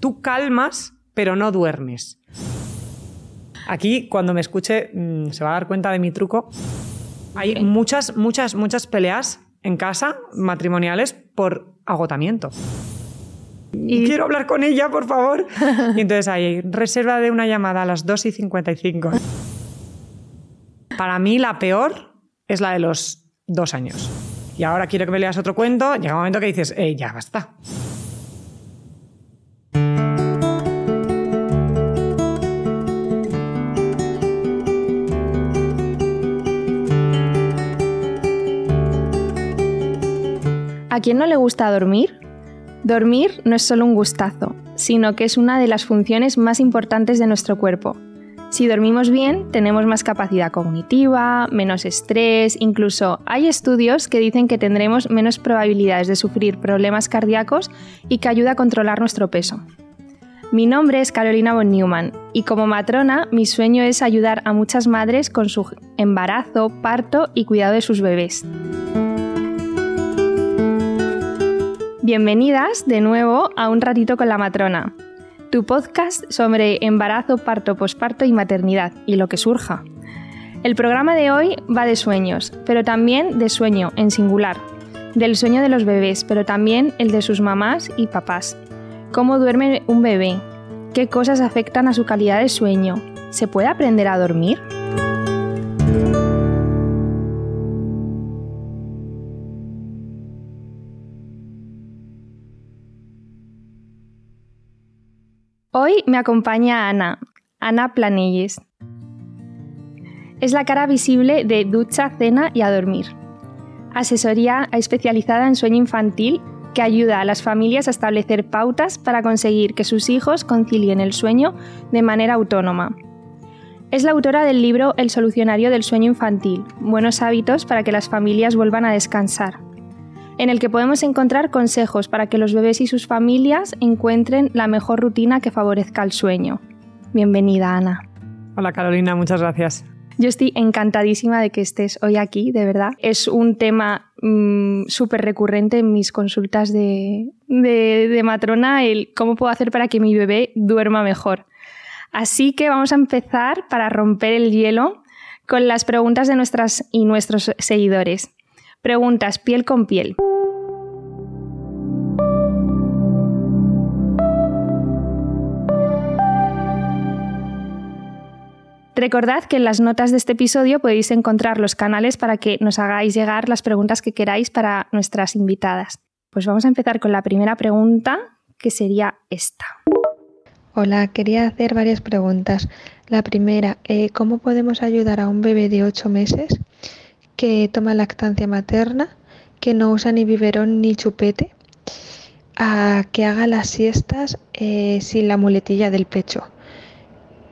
tú calmas, pero no duermes. Aquí, cuando me escuche, mm, se va a dar cuenta de mi truco. Hay muchas, muchas, muchas peleas en casa, matrimoniales, por agotamiento. Y... Quiero hablar con ella, por favor. Y entonces hay reserva de una llamada a las 2 y 55. Para mí la peor es la de los dos años. Y ahora quiero que me leas otro cuento. Llega un momento que dices, eh, ya basta. ¿A quién no le gusta dormir? Dormir no es solo un gustazo, sino que es una de las funciones más importantes de nuestro cuerpo. Si dormimos bien, tenemos más capacidad cognitiva, menos estrés, incluso hay estudios que dicen que tendremos menos probabilidades de sufrir problemas cardíacos y que ayuda a controlar nuestro peso. Mi nombre es Carolina von Neumann y como matrona mi sueño es ayudar a muchas madres con su embarazo, parto y cuidado de sus bebés. Bienvenidas de nuevo a Un ratito con la matrona, tu podcast sobre embarazo, parto, posparto y maternidad y lo que surja. El programa de hoy va de sueños, pero también de sueño en singular, del sueño de los bebés, pero también el de sus mamás y papás. ¿Cómo duerme un bebé? ¿Qué cosas afectan a su calidad de sueño? ¿Se puede aprender a dormir? Hoy me acompaña Ana, Ana Planelles. Es la cara visible de Ducha, Cena y a Dormir. Asesoría especializada en sueño infantil que ayuda a las familias a establecer pautas para conseguir que sus hijos concilien el sueño de manera autónoma. Es la autora del libro El solucionario del sueño infantil, buenos hábitos para que las familias vuelvan a descansar, en el que podemos encontrar consejos para que los bebés y sus familias encuentren la mejor rutina que favorezca el sueño. Bienvenida, Ana. Hola, Carolina, muchas gracias. Yo estoy encantadísima de que estés hoy aquí, de verdad. Es un tema mm, súper recurrente en mis consultas de, de matrona, el cómo puedo hacer para que mi bebé duerma mejor. Así que vamos a empezar para romper el hielo con las preguntas de nuestras y nuestros seguidores. Preguntas piel con piel. Recordad que en las notas de este episodio podéis encontrar los canales para que nos hagáis llegar las preguntas que queráis para nuestras invitadas. Pues vamos a empezar con la primera pregunta, que sería esta. Hola, quería hacer varias preguntas. La primera, eh, ¿cómo podemos ayudar a un bebé de 8 meses que toma lactancia materna, que no usa ni biberón ni chupete, a que haga las siestas eh, sin la muletilla del pecho.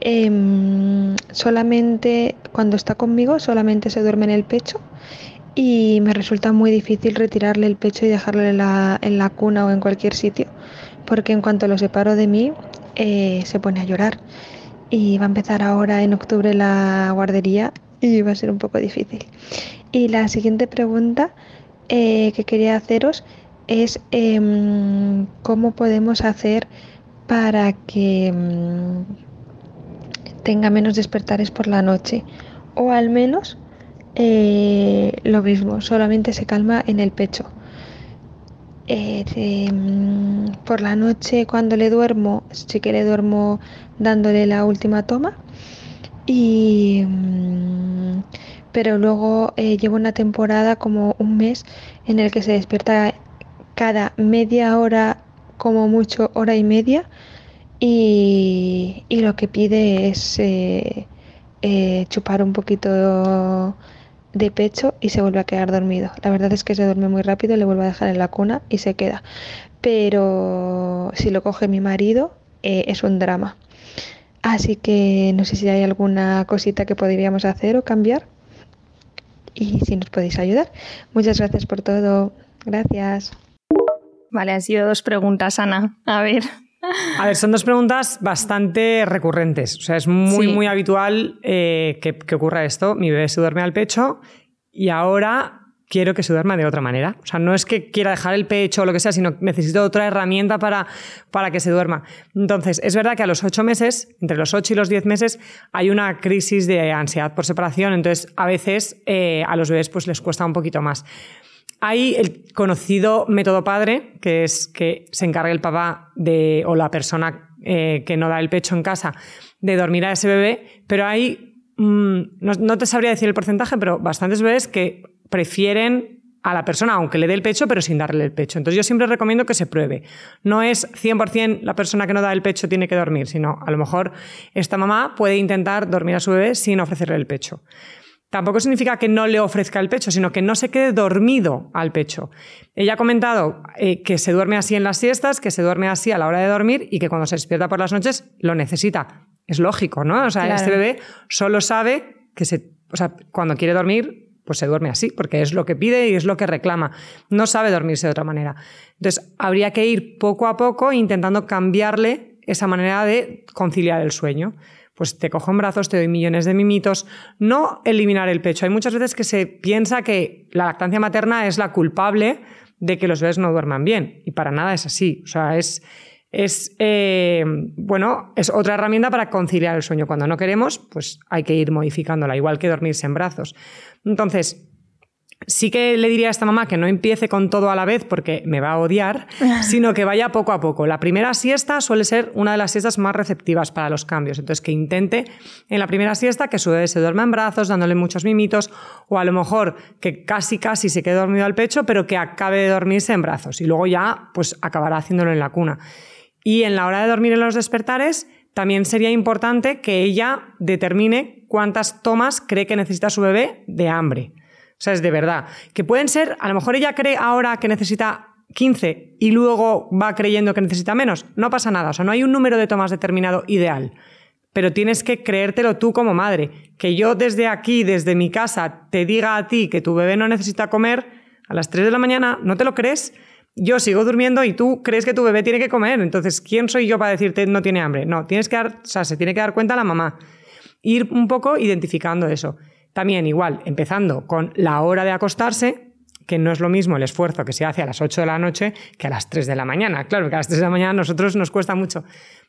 Em, solamente cuando está conmigo, solamente se duerme en el pecho y me resulta muy difícil retirarle el pecho y dejarle en la, cuna o en cualquier sitio, porque en cuanto lo separo de mí, eh, se pone a llorar. Y va a empezar ahora en octubre la guardería y va a ser un poco difícil. Y la siguiente pregunta eh, que quería haceros es em, cómo podemos hacer para que em, tenga menos despertares por la noche o al menos eh, lo mismo, solamente se calma en el pecho. Eh, em, por la noche cuando le duermo, sí que le duermo dándole la última toma y mm, pero luego eh, llevo una temporada como un mes en el que se despierta cada media hora como mucho hora y media y, lo que pide es eh, eh, chupar un poquito de pecho y se vuelve a quedar dormido. La verdad es que se duerme muy rápido, le vuelvo a dejar en la cuna y se queda. Pero si lo coge mi marido es un drama. Así que no sé si hay alguna cosita que podríamos hacer o cambiar y si nos podéis ayudar. Muchas gracias por todo. Gracias. Vale, han sido dos preguntas, Ana. A ver. A ver, son dos preguntas bastante recurrentes. O sea, es muy, muy habitual eh, que, que ocurra esto. Mi bebé se duerme al pecho y ahora quiero que se duerma de otra manera. O sea, no es que quiera dejar el pecho o lo que sea, sino necesito otra herramienta para, para que se duerma. Entonces, es verdad que a los ocho meses, entre los ocho y los diez meses, hay una crisis de ansiedad por separación. Entonces, a veces eh, a los bebés pues, les cuesta un poquito más. Hay el conocido método padre, que es que se encargue el papá de, o la persona eh, que no da el pecho en casa de dormir a ese bebé, pero hay, mm, no, no te sabría decir el porcentaje, pero bastantes bebés que prefieren a la persona, aunque le dé el pecho, pero sin darle el pecho. Entonces yo siempre recomiendo que se pruebe. No es 100% la persona que no da el pecho tiene que dormir, sino a lo mejor esta mamá puede intentar dormir a su bebé sin ofrecerle el pecho. Tampoco significa que no le ofrezca el pecho, sino que no se quede dormido al pecho. Ella ha comentado eh, que se duerme así en las siestas, que se duerme así a la hora de dormir y que cuando se despierta por las noches lo necesita. Es lógico, ¿no? O sea, este bebé solo sabe que se, o sea, cuando quiere dormir, pues se duerme así, porque es lo que pide y es lo que reclama. No sabe dormirse de otra manera. Entonces, habría que ir poco a poco intentando cambiarle esa manera de conciliar el sueño pues te cojo en brazos, te doy millones de mimitos. No eliminar el pecho. Hay muchas veces que se piensa que la lactancia materna es la culpable de que los bebés no duerman bien. Y para nada es así. O sea, es, es, eh, bueno, es otra herramienta para conciliar el sueño. Cuando no queremos, pues hay que ir modificándola, igual que dormirse en brazos. Entonces, sí que le diría a esta mamá que no empiece con todo a la vez porque me va a odiar, sino que vaya poco a poco. La primera siesta suele ser una de las siestas más receptivas para los cambios. Entonces, que intente en la primera siesta que su bebé se duerma en brazos, dándole muchos mimitos, o a lo mejor que casi, casi se quede dormido al pecho, pero que acabe de dormirse en brazos. Y luego ya, pues acabará haciéndolo en la cuna. Y en la hora de dormir en los despertares, también sería importante que ella determine cuántas tomas cree que necesita su bebé de hambre. O sea, es de verdad. Que pueden ser, a lo mejor ella cree ahora que necesita 15 y luego va creyendo que necesita menos. No pasa nada. O sea, no hay un número de tomas determinado ideal. Pero tienes que creértelo tú como madre. Que yo desde aquí, desde mi casa, te diga a ti que tu bebé no necesita comer a las 3 de la mañana, ¿no te lo crees? Yo sigo durmiendo y tú crees que tu bebé tiene que comer. Entonces, ¿quién soy yo para decirte no tiene hambre? No, tienes que dar, o sea, se tiene que dar cuenta la mamá. Ir un poco identificando eso. También igual, empezando con la hora de acostarse, que no es lo mismo el esfuerzo que se hace a las 8 de la noche que a las 3 de la mañana. Claro, que a las 3 de la mañana a nosotros nos cuesta mucho.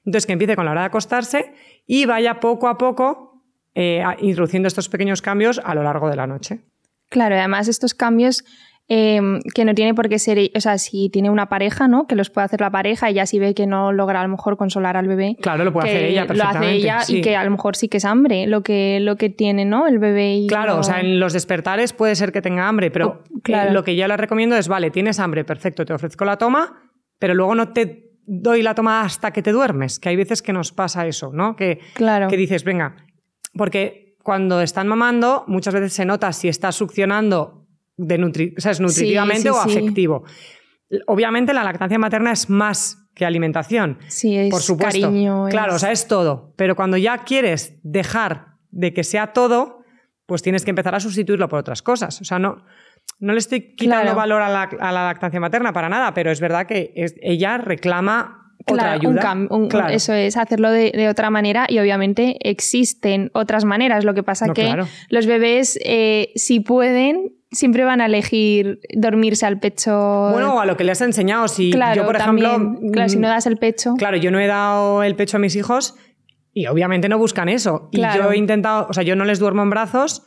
Entonces, que empiece con la hora de acostarse y vaya poco a poco eh, introduciendo estos pequeños cambios a lo largo de la noche. Claro, además estos cambios Em, que no tiene por qué ser, o sea, si tiene una pareja, ¿no? Que los puede hacer la pareja, ella si ve que no logra a lo mejor consolar al bebé. Claro, lo puede hacer ella perfectamente. Lo hace ella y que a lo mejor sí que es hambre lo que, lo que tiene, ¿no? El bebé. Y claro, o sea, en los despertares puede ser que tenga hambre, pero eh, lo que yo le recomiendo es, vale, tienes hambre, perfecto, te ofrezco la toma, pero luego no te doy la toma hasta que te duermes, que hay veces que nos pasa eso, ¿no? Que, claro. que dices, venga, porque cuando están mamando, muchas veces se nota si está succionando de o sea, es nutritivamente o afectivo. Obviamente la lactancia materna es más que alimentación. Sí, es por supuesto. Cariño, claro, o sea, es todo. Pero cuando ya quieres dejar de que sea todo, pues tienes que empezar a sustituirlo por otras cosas. O sea, no, no le estoy quitando valor a la, lactancia materna para nada, pero es verdad que ella reclama otra ayuda. Eso es, hacerlo de, otra manera y obviamente existen otras maneras. Lo que pasa es que los bebés, eh, si pueden, siempre van a elegir dormirse al pecho. Bueno, a lo que le has enseñado. Si yo, por ejemplo. Claro, si no das el pecho. Claro, yo no he dado el pecho a mis hijos y obviamente no buscan eso. Y yo he intentado, o sea, yo no les duermo en brazos.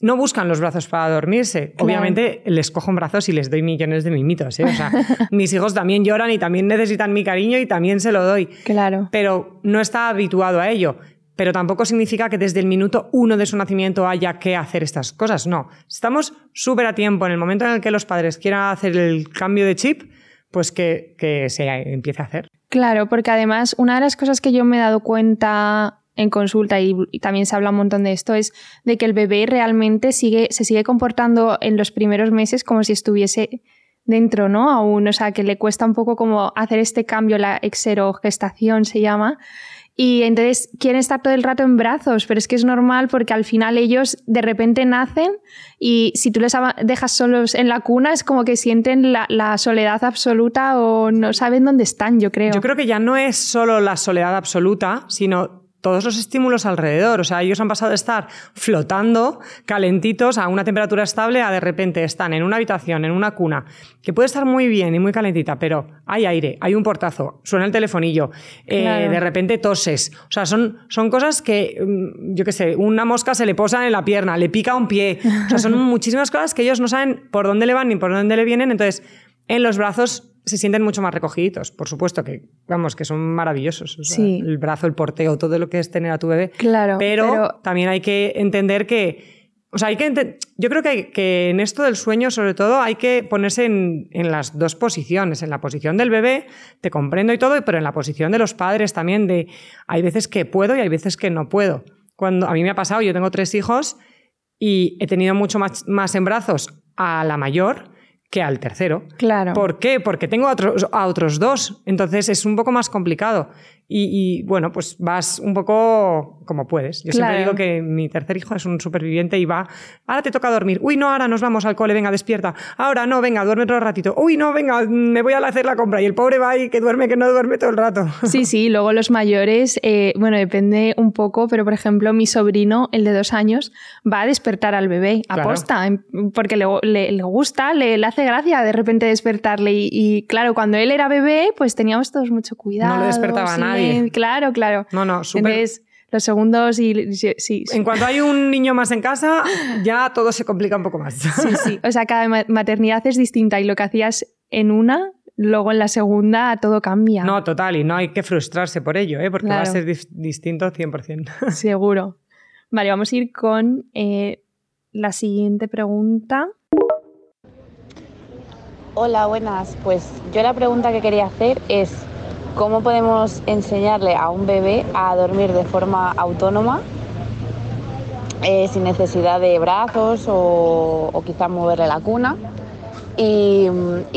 No buscan los brazos para dormirse. Obviamente les cojo en brazos y les doy millones de mimitos. ¿eh? O sea, mis hijos también lloran y también necesitan mi cariño y también se lo doy. Claro. Pero no está habituado a ello pero tampoco significa que desde el minuto uno de su nacimiento haya que hacer estas cosas. No, estamos súper a tiempo. En el momento en el que los padres quieran hacer el cambio de chip, pues que, se empiece a hacer. Claro, porque además una de las cosas que yo me he dado cuenta en consulta y, también se habla un montón de esto es de que el bebé realmente sigue, se sigue comportando en los primeros meses como si estuviese dentro, ¿no? Aún, o sea, que le cuesta un poco como hacer este cambio, la exerogestación se llama, y entonces quieren estar todo el rato en brazos, pero es que es normal porque al final ellos de repente nacen y si tú les dejas solos en la cuna es como que sienten la, soledad absoluta o no saben dónde están, yo creo. Yo creo que ya no es solo la soledad absoluta, sino todos los estímulos alrededor. O sea, ellos han pasado de estar flotando, calentitos, a una temperatura estable, a de repente están en una habitación, en una cuna, que puede estar muy bien y muy calentita, pero hay aire, hay un portazo, suena el telefonillo, eh, de repente toses. O sea, son, son cosas que, mm, yo qué sé, una mosca se le posa en la pierna, le pica un pie. O sea, son muchísimas cosas que ellos no saben por dónde le van ni por dónde le vienen. Entonces, en los brazos se sienten mucho más recogiditos, por supuesto, que vamos, que son maravillosos. sí. El brazo, el porteo, todo lo que es tener a tu bebé. Claro. Pero, también hay que entender que. O sea, hay que yo creo que, que, en esto del sueño, sobre todo, hay que ponerse en, en, las dos posiciones. En la posición del bebé, te comprendo y todo, pero en la posición de los padres también, de hay veces que puedo y hay veces que no puedo. Cuando a mí me ha pasado, yo tengo tres hijos y he tenido mucho más, más en brazos a la mayor que al tercero. Claro. ¿Por qué? Porque tengo a otros, a otros dos. Entonces es un poco más complicado. Y, bueno, pues vas un poco como puedes. Yo siempre digo que mi tercer hijo es un superviviente y va, ahora te toca dormir. Uy, no, ahora nos vamos al cole, venga, despierta. Ahora no, venga, duerme otro ratito. Uy, no, venga, me voy a hacer la compra. Y el pobre va y que duerme, que no duerme todo el rato. Sí, sí, luego los mayores, eh, bueno, depende un poco, pero por ejemplo, mi sobrino, el de dos años, va a despertar al bebé, aposta, porque le, le, gusta, le, le, hace gracia de repente despertarle. Y, y, claro, cuando él era bebé, pues teníamos todos mucho cuidado. No lo despertaba nadie. Claro, claro. No, no, súper. los segundos y sí, En cuanto hay un niño más en casa, ya todo se complica un poco más. Sí, sí. O sea, cada maternidad es distinta y lo que hacías en una, luego en la segunda todo cambia. No, total, y no hay que frustrarse por ello, ¿eh? porque va a ser distinto 100%. Seguro. Vale, vamos a ir con eh, la siguiente pregunta. Hola, buenas. Pues yo la pregunta que quería hacer es, ¿Cómo podemos enseñarle a un bebé a dormir de forma autónoma, eh, sin necesidad de brazos o, quizás moverle la cuna? Y,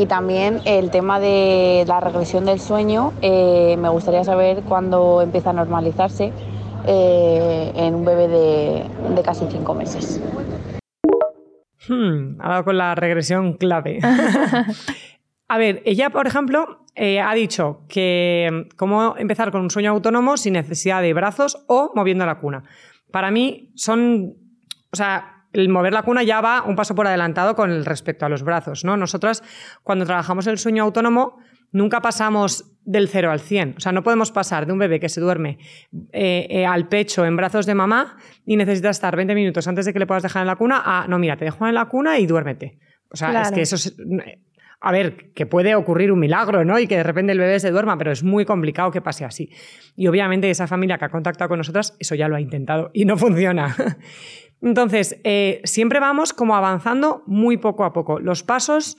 también el tema de la regresión del sueño, eh, me gustaría saber cuándo empieza a normalizarse eh, en un bebé de, casi cinco meses. Hmm, ha dado con la regresión clave. A ver, ella, por ejemplo, eh, ha dicho que mm, cómo empezar con un sueño autónomo sin necesidad de brazos o moviendo la cuna. Para mí son, o sea, el mover la cuna ya va un paso por adelantado con respecto a los brazos, ¿no? Nosotras, cuando trabajamos el sueño autónomo, nunca pasamos del 0 al 100. O sea, no podemos pasar de un bebé que se duerme eh, eh, al pecho en brazos de mamá y necesita estar 20 minutos antes de que le puedas dejar en la cuna a, no, mira, te dejo en la cuna y duérmete. O sea, es que eso es, a ver, que puede ocurrir un milagro, ¿no? Y que de repente el bebé se duerma, pero es muy complicado que pase así. Y obviamente esa familia que ha contactado con nosotras, eso ya lo ha intentado y no funciona. Entonces, eh, siempre vamos como avanzando muy poco a poco. Los pasos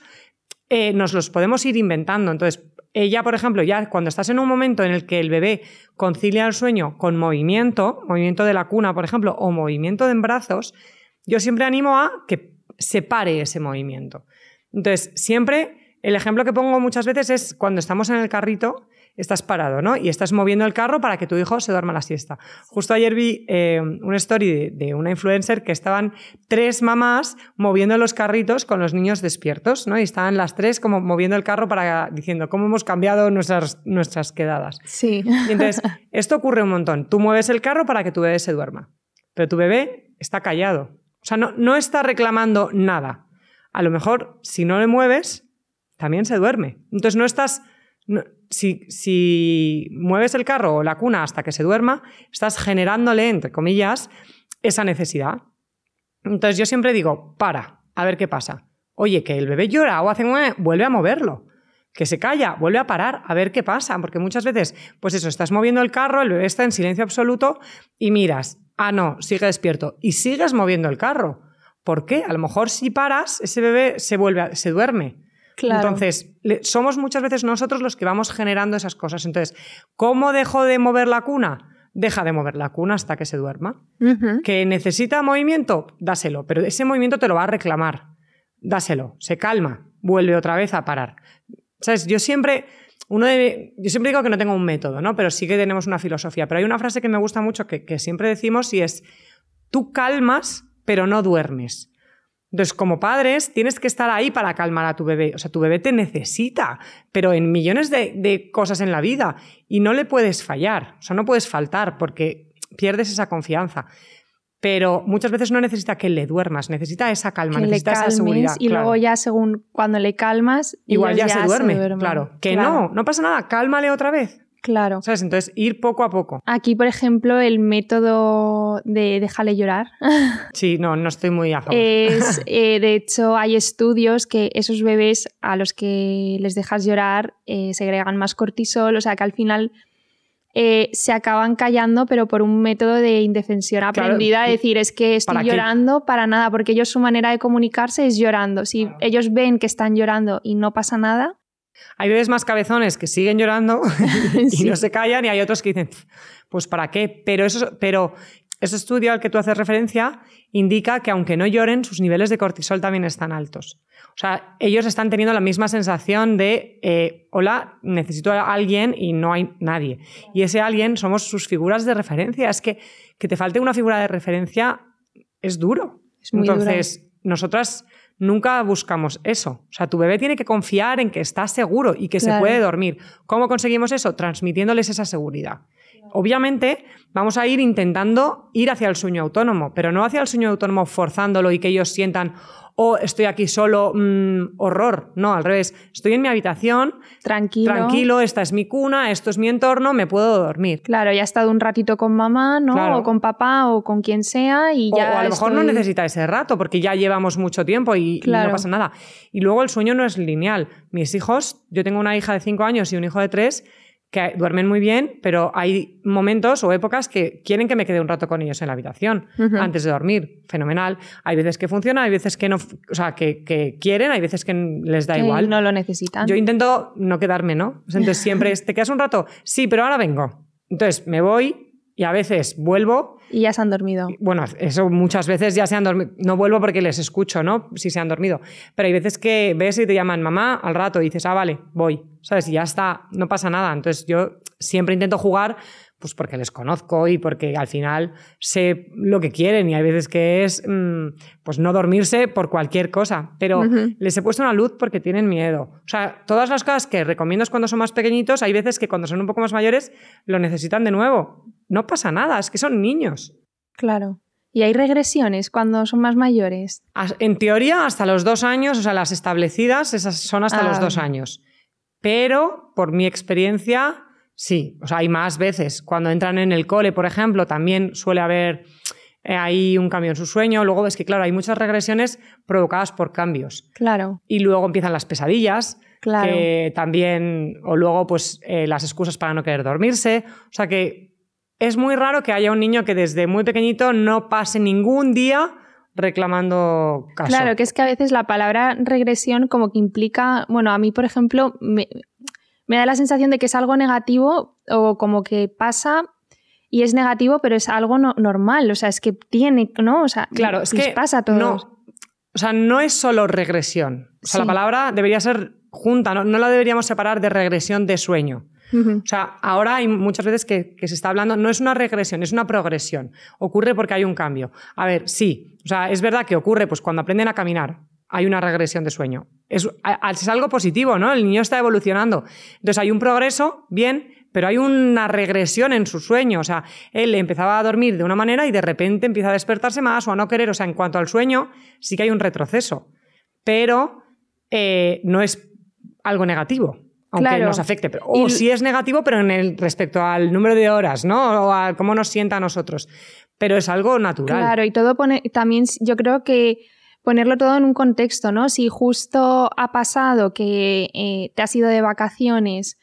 eh, nos los podemos ir inventando. Entonces, ella, por ejemplo, ya cuando estás en un momento en el que el bebé concilia el sueño con movimiento, movimiento de la cuna, por ejemplo, o movimiento de brazos, yo siempre animo a que separe ese movimiento. Entonces, siempre el ejemplo que pongo muchas veces es cuando estamos en el carrito, estás parado, ¿no? Y estás moviendo el carro para que tu hijo se duerma la siesta. Justo ayer vi eh, una story de, una influencer que estaban tres mamás moviendo los carritos con los niños despiertos, ¿no? Y estaban las tres como moviendo el carro para diciendo cómo hemos cambiado nuestras, nuestras quedadas. Sí. Y entonces, esto ocurre un montón. Tú mueves el carro para que tu bebé se duerma, pero tu bebé está callado. O sea, no, no está reclamando nada a lo mejor si no le mueves, también se duerme. Entonces no estás... si, mueves el carro o la cuna hasta que se duerma, estás generándole, entre comillas, esa necesidad. Entonces yo siempre digo, para, a ver qué pasa. Oye, que el bebé llora o hace vuelve a moverlo. Que se calla, vuelve a parar, a ver qué pasa. Porque muchas veces, pues eso, estás moviendo el carro, el bebé está en silencio absoluto y miras, ah, no, sigue despierto. Y sigues moviendo el carro. ¿Por qué? A lo mejor si paras, ese bebé se vuelve, se duerme. Entonces, somos muchas veces nosotros los que vamos generando esas cosas. Entonces, ¿cómo dejo de mover la cuna? Deja de mover la cuna hasta que se duerma. ¿Que necesita movimiento? Dáselo, pero ese movimiento te lo va a reclamar. Dáselo, se calma, vuelve otra vez a parar. ¿Sabes? Yo siempre, uno yo siempre digo que no tengo un método, ¿no? Pero sí que tenemos una filosofía. Pero hay una frase que me gusta mucho que, que siempre decimos y es, tú calmas pero no duermes. Entonces, como padres, tienes que estar ahí para calmar a tu bebé. O sea, tu bebé te necesita, pero en millones de, cosas en la vida. Y no le puedes fallar. O sea, no puedes faltar porque pierdes esa confianza. Pero muchas veces no necesita que le duermas, necesita esa calma, Que le necesita esa seguridad. y claro. luego ya según cuando le calmas, Igual ya, se, duerme, claro. Que Claro, no, no pasa nada, cálmale otra vez. Claro. ¿Sabes? Entonces, ir poco a poco. Aquí, por ejemplo, el método de déjale llorar Sí, no, no estoy muy a favor. es, eh, de hecho, hay estudios que esos bebés a los que les dejas llorar eh, segregan más cortisol, o sea que al final eh, se acaban callando, pero por un método de indefensión aprendida, y- decir, es que estoy ¿para qué? llorando para nada, porque ellos su manera de comunicarse es llorando. Si ellos ven que están llorando y no pasa nada, Hay bebés más cabezones que siguen llorando y Sí. no se callan y hay otros que dicen, pues ¿para qué? Pero, eso, pero ese estudio al que tú haces referencia indica que aunque no lloren, sus niveles de cortisol también están altos. O sea, ellos están teniendo la misma sensación de, eh, hola, necesito a alguien y no hay nadie. Y ese alguien somos sus figuras de referencia. Es que que te falte una figura de referencia es duro. Es muy duro. Entonces, nosotras nunca buscamos eso. O sea, tu bebé tiene que confiar en que está seguro y que se puede dormir. ¿Cómo conseguimos eso? Transmitiéndoles esa seguridad. Obviamente, vamos a ir intentando ir hacia el sueño autónomo, pero no hacia el sueño autónomo forzándolo y que ellos sientan, oh, estoy aquí solo, mm, horror. No, al revés. Estoy en mi habitación, tranquilo. tranquilo, esta es mi cuna, esto es mi entorno, me puedo dormir. Claro, ya ha estado un ratito con mamá, ¿no? Claro. O con papá o con quien sea y O, ya. o a lo mejor no necesita ese rato porque ya llevamos mucho tiempo y, no pasa nada. Y luego el sueño no es lineal. Mis hijos, yo tengo una hija de 5 años y un hijo de 3 que duermen muy bien, pero hay momentos o épocas que quieren que me quede un rato con ellos en la habitación antes de dormir. Fenomenal. Hay veces que funciona, hay veces que no, o sea, que, que quieren, hay veces que les da que igual. No lo necesitan. Yo intento no quedarme, ¿no? Entonces siempre es, ¿te quedas un rato? Sí, pero ahora vengo. Entonces me voy y a veces vuelvo Y ya se han dormido. bueno, eso muchas veces ya se han dormido. No vuelvo porque les escucho, ¿no? Si se han dormido. Pero hay veces que ves y te llaman mamá al rato y dices, ah, vale, voy. ¿Sabes? Y ya está, no pasa nada. Entonces yo siempre intento jugar pues porque les conozco y porque al final sé lo que quieren y hay veces que es mm, pues no dormirse por cualquier cosa, pero les he puesto una luz porque tienen miedo. O sea, todas las cosas que recomiendo es cuando son más pequeñitos, hay veces que cuando son un poco más mayores lo necesitan de nuevo. No pasa nada, es que son niños. Claro. ¿Y hay regresiones cuando son más mayores? En teoría, hasta los dos años, o sea, las establecidas, esas son hasta Ah. los dos años. Pero, por mi experiencia, sí. O sea, hay más veces. Cuando entran en el cole, por ejemplo, también suele haber eh, ahí un cambio en su sueño. Luego ves que, claro, hay muchas regresiones provocadas por cambios. Claro, Y luego empiezan las pesadillas, claro. que también, o luego, pues, eh, las excusas para no querer dormirse. O sea que es muy raro que haya un niño que desde muy pequeñito no pase ningún día reclamando caso. Claro, que es que a veces la palabra regresión como que implica, bueno, a mí, por ejemplo, me, me da la sensación de que es algo negativo o como que pasa y es negativo, pero es algo no- normal, o sea, es que tiene, ¿no? O sea, Claro, es les que pasa a todos. no, o sea, no es solo regresión. O sea, Sí. la palabra debería ser junta, no, no la deberíamos separar de regresión de sueño. O sea, ahora hay muchas veces que, que se está hablando, no es una regresión, es una progresión. Ocurre porque hay un cambio. A ver, sí, o sea, es verdad que ocurre pues cuando aprenden a caminar. Hay una regresión de sueño. Es, algo positivo, ¿no? El niño está evolucionando. Entonces hay un progreso, bien, pero hay una regresión en su sueño. O sea, él empezaba a dormir de una manera y de repente empieza a despertarse más o a no querer. O sea, en cuanto al sueño, sí que hay un retroceso. Pero eh, no es algo negativo, aunque Claro. nos afecte. Pero, o Y- sí es negativo, pero en el respecto al número de horas, ¿no? O a cómo nos sienta a nosotros. Pero es algo natural. Claro, y todo pone, también yo creo que ponerlo todo en un contexto, ¿no? Si justo ha pasado que eh, te has ido de vacaciones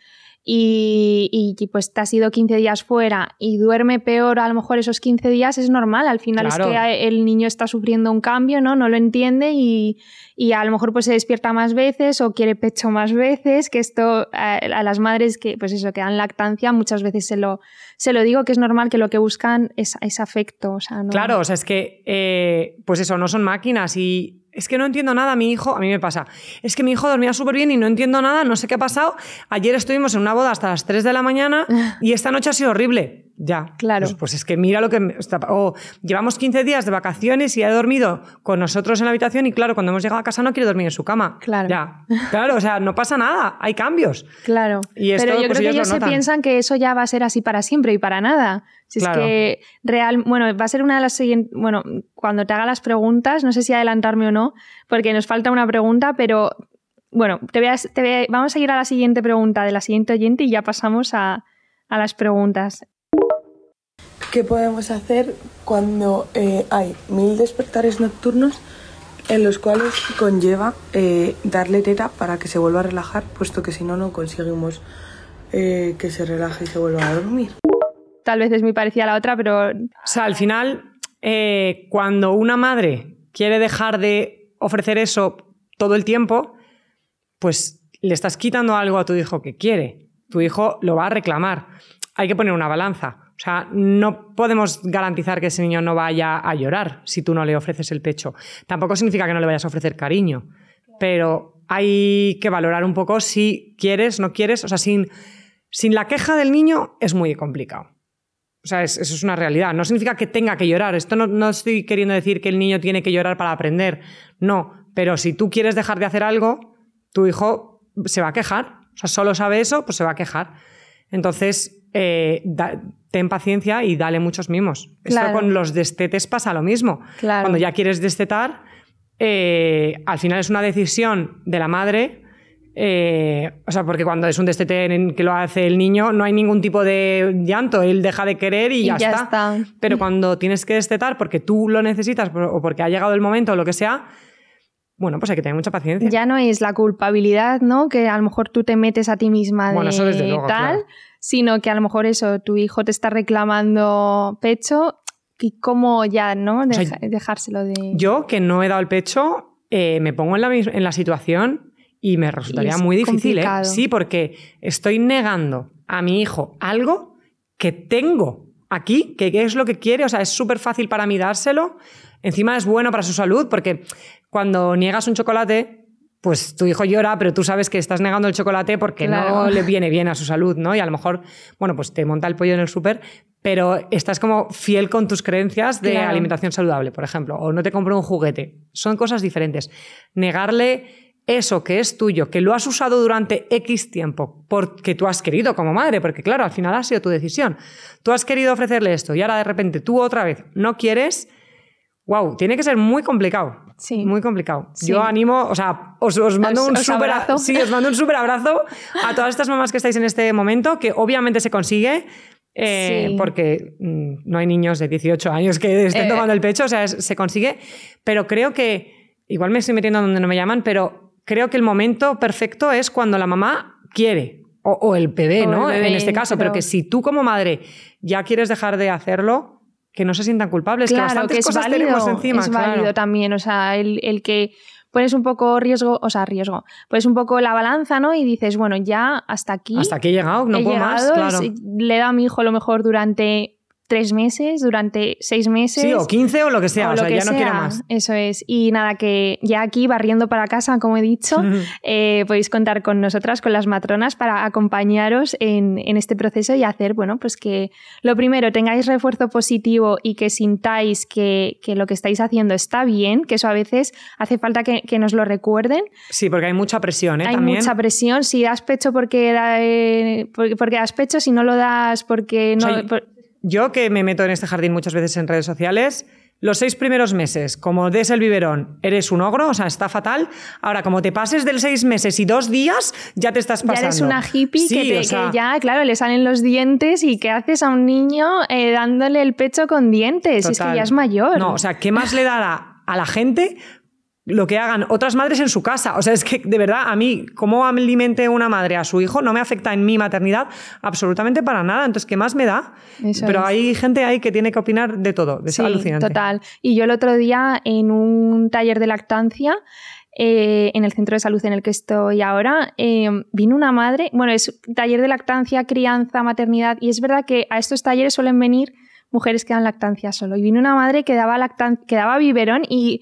y, y pues te has ido 15 días fuera y duerme peor a lo mejor esos 15 días, es normal. Al final Claro. es que el niño está sufriendo un cambio, ¿no? No lo entiende y, y a lo mejor pues se despierta más veces o quiere pecho más veces, que esto a, a las madres que, pues eso, que dan lactancia, muchas veces se lo, se lo digo que es normal que lo que buscan es, es afecto. O sea, no... Claro, o sea, es que, eh, pues eso, no son máquinas y es que no entiendo nada, mi hijo, a mí me pasa, es que mi hijo dormía súper bien y no entiendo nada, no sé qué ha pasado, ayer estuvimos en una boda hasta las 3 de la mañana y esta noche ha sido horrible. Ya. Claro. Pues, pues es que mira lo que. me- está- O llevamos 15 días de vacaciones y ha dormido con nosotros en la habitación y claro, cuando hemos llegado a casa no quiere dormir en su cama. Claro. Ya. Claro, o sea, no pasa nada, hay cambios. Claro. Y esto, Pero yo pues, creo que ellos lo ellos se piensan que eso ya va a ser así para siempre y para nada. Si Claro. es que real, bueno, va a ser una de las siguientes, bueno, cuando te haga las preguntas, no sé si adelantarme o no, porque nos falta una pregunta, pero bueno, te voy a- te voy a- vamos a ir a la siguiente pregunta de la siguiente oyente y ya pasamos a, a las preguntas. ¿Qué podemos hacer cuando eh, hay mil despertares nocturnos en los cuales conlleva eh, darle teta para que se vuelva a relajar, puesto que si no, no conseguimos eh, que se relaje y se vuelva a dormir? Tal vez es muy parecida a la otra, pero O sea, al final, eh, cuando una madre quiere dejar de ofrecer eso todo el tiempo, pues le estás quitando algo a tu hijo que quiere. Tu hijo lo va a reclamar. Hay que poner una balanza. O sea, no podemos garantizar que ese niño no vaya a llorar si tú no le ofreces el pecho. Tampoco significa que no le vayas a ofrecer cariño, pero hay que valorar un poco si quieres, no quieres. O sea, sin, sin la queja del niño es muy complicado. O sea, es- eso es una realidad. No significa que tenga que llorar. Esto no, no estoy queriendo decir que el niño tiene que llorar para aprender. No. Pero si tú quieres dejar de hacer algo, tu hijo se va a quejar. O sea, solo sabe eso, pues se va a quejar. Entonces, eh, ten paciencia y dale muchos mimos. Esto Claro. con los destetes pasa lo mismo. Claro. Cuando ya quieres destetar, eh, al final es una decisión de la madre. eh, o sea, porque cuando es un destete en que lo hace el niño, no hay ningún tipo de llanto. Él deja de querer y, Y ya, está. está. Pero cuando tienes que destetar porque tú lo necesitas o porque ha llegado el momento o lo que sea, bueno, pues hay que tener mucha paciencia. ya no es la culpabilidad, ¿no? Que a lo mejor tú te metes a ti misma de Bueno, eso desde luego, tal, claro. Sino que a lo mejor eso, tu hijo te está reclamando pecho y cómo ya, ¿no? sea, dejárselo de... Yo, que no he dado el pecho, eh, me pongo en la, en la situación y me resultaría es muy difícil. ¿eh? Sí, porque estoy negando a mi hijo algo que tengo aquí, que es lo que quiere. O sea, es súper fácil para mí dárselo. Encima es bueno para su salud, porque cuando niegas un chocolate, pues tu hijo llora, pero tú sabes que estás negando el chocolate porque Claro. no le viene bien a su salud, ¿no? Y a lo mejor, bueno, pues te monta el pollo en el súper, pero estás como fiel con tus creencias de Claro. alimentación saludable, por ejemplo, o no te compro un juguete. Son cosas diferentes. Negarle eso que es tuyo, que lo has usado durante X tiempo, porque tú has querido como madre, porque claro, al final ha sido tu decisión. Tú has querido ofrecerle esto y ahora de repente tú otra vez no quieres. Wow, tiene que ser muy complicado. Sí. Muy complicado. Sí. Yo animo, o sea, os, os mando Os- un os súper abrazo. sí, os mando un súper abrazo a todas estas mamás que estáis en este momento, que obviamente se consigue. eh, Sí. Porque mm, no hay niños de 18 años que estén Eh. tomando el pecho, o sea, es- se consigue. Pero creo que, igual me estoy metiendo donde no me llaman, pero creo que el momento perfecto es cuando la mamá quiere, o, o el bebé, O el ¿no? bebé, en este caso, pero pero- que si tú como madre ya quieres dejar de hacerlo, que no se sientan culpables, que claro, bastantes que es cosas válido, tenemos encima. es claro. válido también, o sea, el, el que pones un poco riesgo, o sea, riesgo, pones un poco la balanza, ¿no? Y dices, bueno, ya hasta aquí. Hasta aquí he llegado, no he puedo más, claro. es- le he dado a mi hijo lo mejor durante tres meses, durante seis meses. Sí, o 15 o lo que sea, o o, lo sea, que ya no quiero más. Eso es. Y nada, que ya aquí barriendo para casa, como he dicho, eh, podéis contar con nosotras, con las matronas, para acompañaros en, en este proceso y hacer, bueno, pues que lo primero, tengáis refuerzo positivo y que sintáis que, que lo que estáis haciendo está bien, que eso a veces hace falta que, que nos lo recuerden. Sí, porque hay mucha presión, ¿eh? Hay También. mucha presión. Si das pecho porque, da- eh, porque, porque das pecho, si no lo das porque no... O sea, por- Yo que me meto en este jardín muchas veces en redes sociales, los seis primeros meses, como des el biberón, eres un ogro, o sea, está fatal. Ahora, como te pases del seis meses y dos días, ya te estás Ya pasando. eres una hippie Sí, que, te- o sea, que ya, claro, le salen los dientes y ¿qué haces a un niño eh, dándole el pecho con dientes? Es que total. ya es mayor. No, o sea, ¿qué más le dará a la gente lo que hagan otras madres en su casa? O sea, es que de verdad, a mí, cómo alimente una madre a su hijo no me afecta en mi maternidad absolutamente para nada. Entonces, ¿qué más me da? Eso Pero es. hay gente ahí que tiene que opinar de todo. Es Sí, alucinante. total. Y yo el otro día en un taller de lactancia, eh, en el centro de salud en el que estoy ahora, eh, vino una madre, bueno, es taller de lactancia, crianza, maternidad, y es verdad que a estos talleres suelen venir mujeres que dan lactancia solo. Y vino una madre que daba, lactan que daba biberón y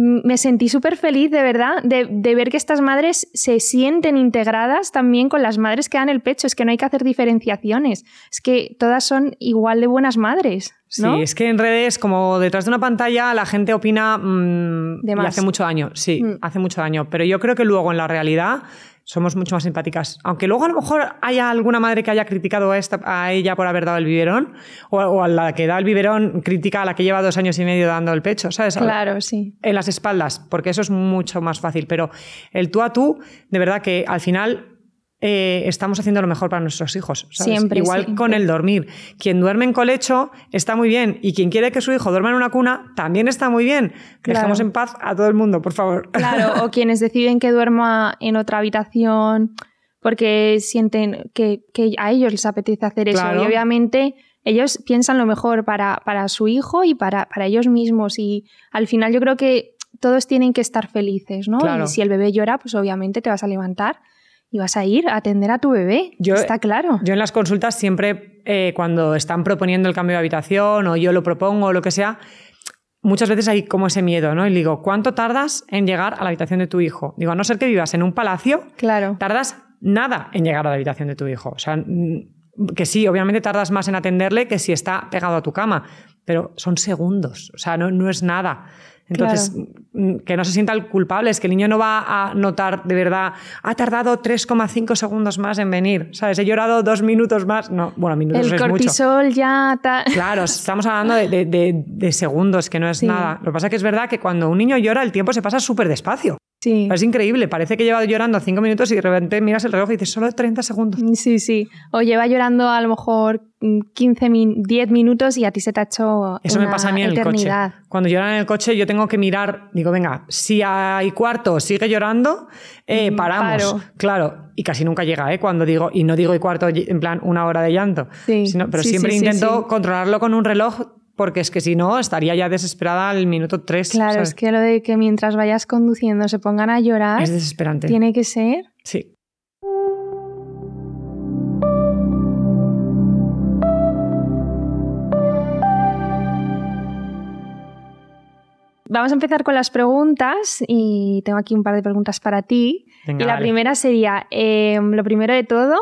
me sentí súper feliz, de verdad, de, de, ver que estas madres se sienten integradas también con las madres que dan el pecho. Es que no hay que hacer diferenciaciones. Es que todas son igual de buenas madres. ¿no? Sí, es que en redes, como detrás de una pantalla, la gente opina mmm, de y hace mucho daño. Sí, mm. hace mucho daño. Pero yo creo que luego en la realidad somos mucho más simpáticas. Aunque luego a lo mejor haya alguna madre que haya criticado a, esta, a ella por haber dado el biberón, o, o, a la que da el biberón critica a la que lleva dos años y medio dando el pecho, ¿sabes? Claro, sí. En las espaldas, porque eso es mucho más fácil. Pero el tú a tú, de verdad que al final eh, estamos haciendo lo mejor para nuestros hijos. ¿sabes? Siempre. Igual siempre. con el dormir. Quien duerme en colecho está muy bien y quien quiere que su hijo duerma en una cuna también está muy bien. Claro. Dejemos en paz a todo el mundo, por favor. Claro, o quienes deciden que duerma en otra habitación porque sienten que, que a ellos les apetece hacer eso. Claro. Y obviamente ellos piensan lo mejor para, para su hijo y para, para ellos mismos. Y al final yo creo que todos tienen que estar felices, ¿no? Claro. Y si el bebé llora, pues obviamente te vas a levantar y vas a ir a atender a tu bebé. Yo, Está claro. Yo en las consultas siempre, eh, cuando están proponiendo el cambio de habitación o yo lo propongo o lo que sea, muchas veces hay como ese miedo, ¿no? Y digo, ¿cuánto tardas en llegar a la habitación de tu hijo? Digo, a no ser que vivas en un palacio, claro. tardas nada en llegar a la habitación de tu hijo. O sea, que sí, obviamente tardas más en atenderle que si está pegado a tu cama, pero son segundos, o sea, no, no es nada. Entonces, claro. que no se sienta el culpable, es que el niño no va a notar de verdad, ha tardado 3,5 segundos más en venir, ¿sabes? He llorado dos minutos más. No, bueno, minutos el es cortisol mucho. ya. Ta... Claro, estamos hablando de, de, de, de, segundos, que no es sí. nada. Lo que pasa es que es verdad que cuando un niño llora, el tiempo se pasa súper despacio. Sí. Es increíble, parece que lleva llorando cinco minutos y de repente miras el reloj y dices solo 30 segundos. Sí, sí. O lleva llorando a lo mejor 15, 10 minutos y a ti se te ha hecho. Eso una me pasa a mí en eternidad. el coche. Cuando lloran en el coche, yo tengo que mirar, digo, venga, si hay cuarto sigue llorando, eh, paramos. Paro. Claro, y casi nunca llega, ¿eh? Cuando digo, y no digo y cuarto en plan una hora de llanto, sí. sino, pero sí, siempre intento controlarlo con un reloj porque es que si no estaría ya desesperada al minuto 3. Claro, ¿sabes? es que lo de que mientras vayas conduciendo se pongan a llorar. Es desesperante. Tiene que ser. Sí. Vamos a empezar con las preguntas y tengo aquí un par de preguntas para ti. Venga, y la vale. primera sería, eh, lo primero de todo,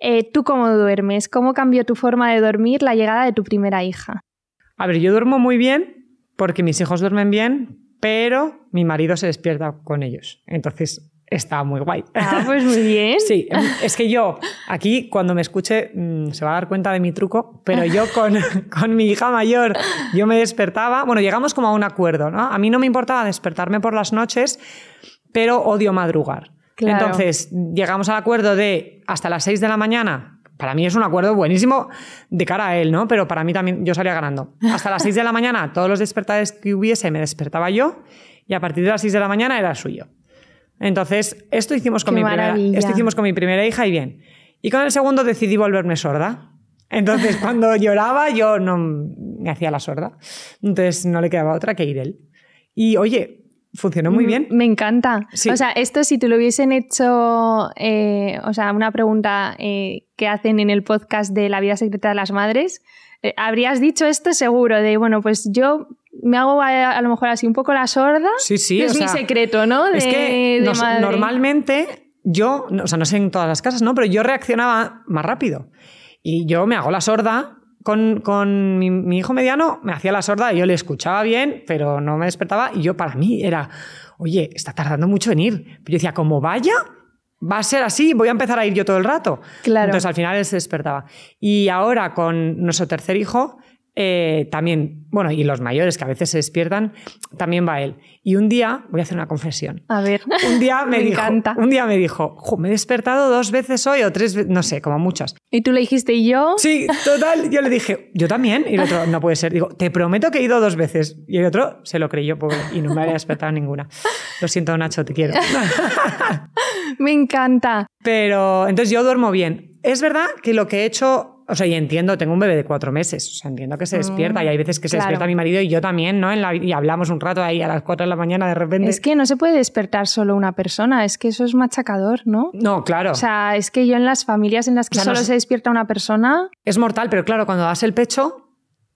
eh, ¿tú cómo duermes? ¿Cómo cambió tu forma de dormir la llegada de tu primera hija? A ver, yo duermo muy bien porque mis hijos duermen bien, pero mi marido se despierta con ellos. Entonces está muy guay. Ah, pues muy bien. Sí, es que yo aquí cuando me escuche mmm, se va a dar cuenta de mi truco, pero yo con, con, mi hija mayor yo me despertaba, bueno, llegamos como a un acuerdo, ¿no? A mí no me importaba despertarme por las noches, pero odio madrugar. Claro. Entonces llegamos al acuerdo de hasta las 6 de la mañana para mí es un acuerdo buenísimo de cara a él, ¿no? Pero para mí también yo salía ganando. Hasta las 6 de la mañana, todos los despertares que hubiese me despertaba yo y a partir de las 6 de la mañana era suyo. Entonces, esto hicimos con, Qué mi primera, esto hicimos con mi primera hija y bien. Y con el segundo decidí volverme sorda. Entonces, cuando lloraba, yo no me hacía la sorda. Entonces, no le quedaba otra que ir él. Y oye, funcionó muy bien. Me encanta. Sí. O sea, esto si te lo hubiesen hecho, eh, o sea, una pregunta eh, que hacen en el podcast de La vida secreta de las madres, eh, habrías dicho esto seguro, de, bueno, pues yo me hago a, a, lo mejor así un poco la sorda. Sí, sí. Es mi secreto, ¿no? De, es que nos, normalmente yo, o sea, no sé en todas las casas, ¿no? Pero yo reaccionaba más rápido. Y yo me hago la sorda con, con mi, mi, hijo mediano, me hacía la sorda yo le escuchaba bien, pero no me despertaba. Y yo, para mí, era, oye, está tardando mucho en ir. Pero yo decía, como vaya, va a ser así, voy a empezar a ir yo todo el rato. Claro. Entonces al final él se despertaba. Y ahora con nuestro tercer hijo, eh, también, bueno, y los mayores que a veces se despiertan, también va él. Y un día, voy a hacer una confesión. A ver. Un día me, me dijo, encanta. un día me dijo, me he despertado dos veces hoy o tres, no sé, como muchas. Y tú le dijiste, ¿y yo? Sí, total. Yo le dije, yo también. Y el otro, no puede ser. Digo, te prometo que he ido dos veces. Y el otro se lo creyó, pobre, y no me había despertado ninguna. Lo siento, Nacho, te quiero. me encanta. Pero entonces yo duermo bien. Es verdad que lo que he hecho o sea, y entiendo, tengo un bebé de cuatro meses, o sea, entiendo que se despierta mm, y hay veces que se claro. despierta mi marido y yo también, ¿no? La, y hablamos un rato ahí a las cuatro de la mañana de repente. Es que no se puede despertar solo una persona, es que eso es machacador, ¿no? No, claro. O sea, es que yo en las familias en las que o sea, solo no, se despierta una persona... Es mortal, pero claro, cuando das el pecho,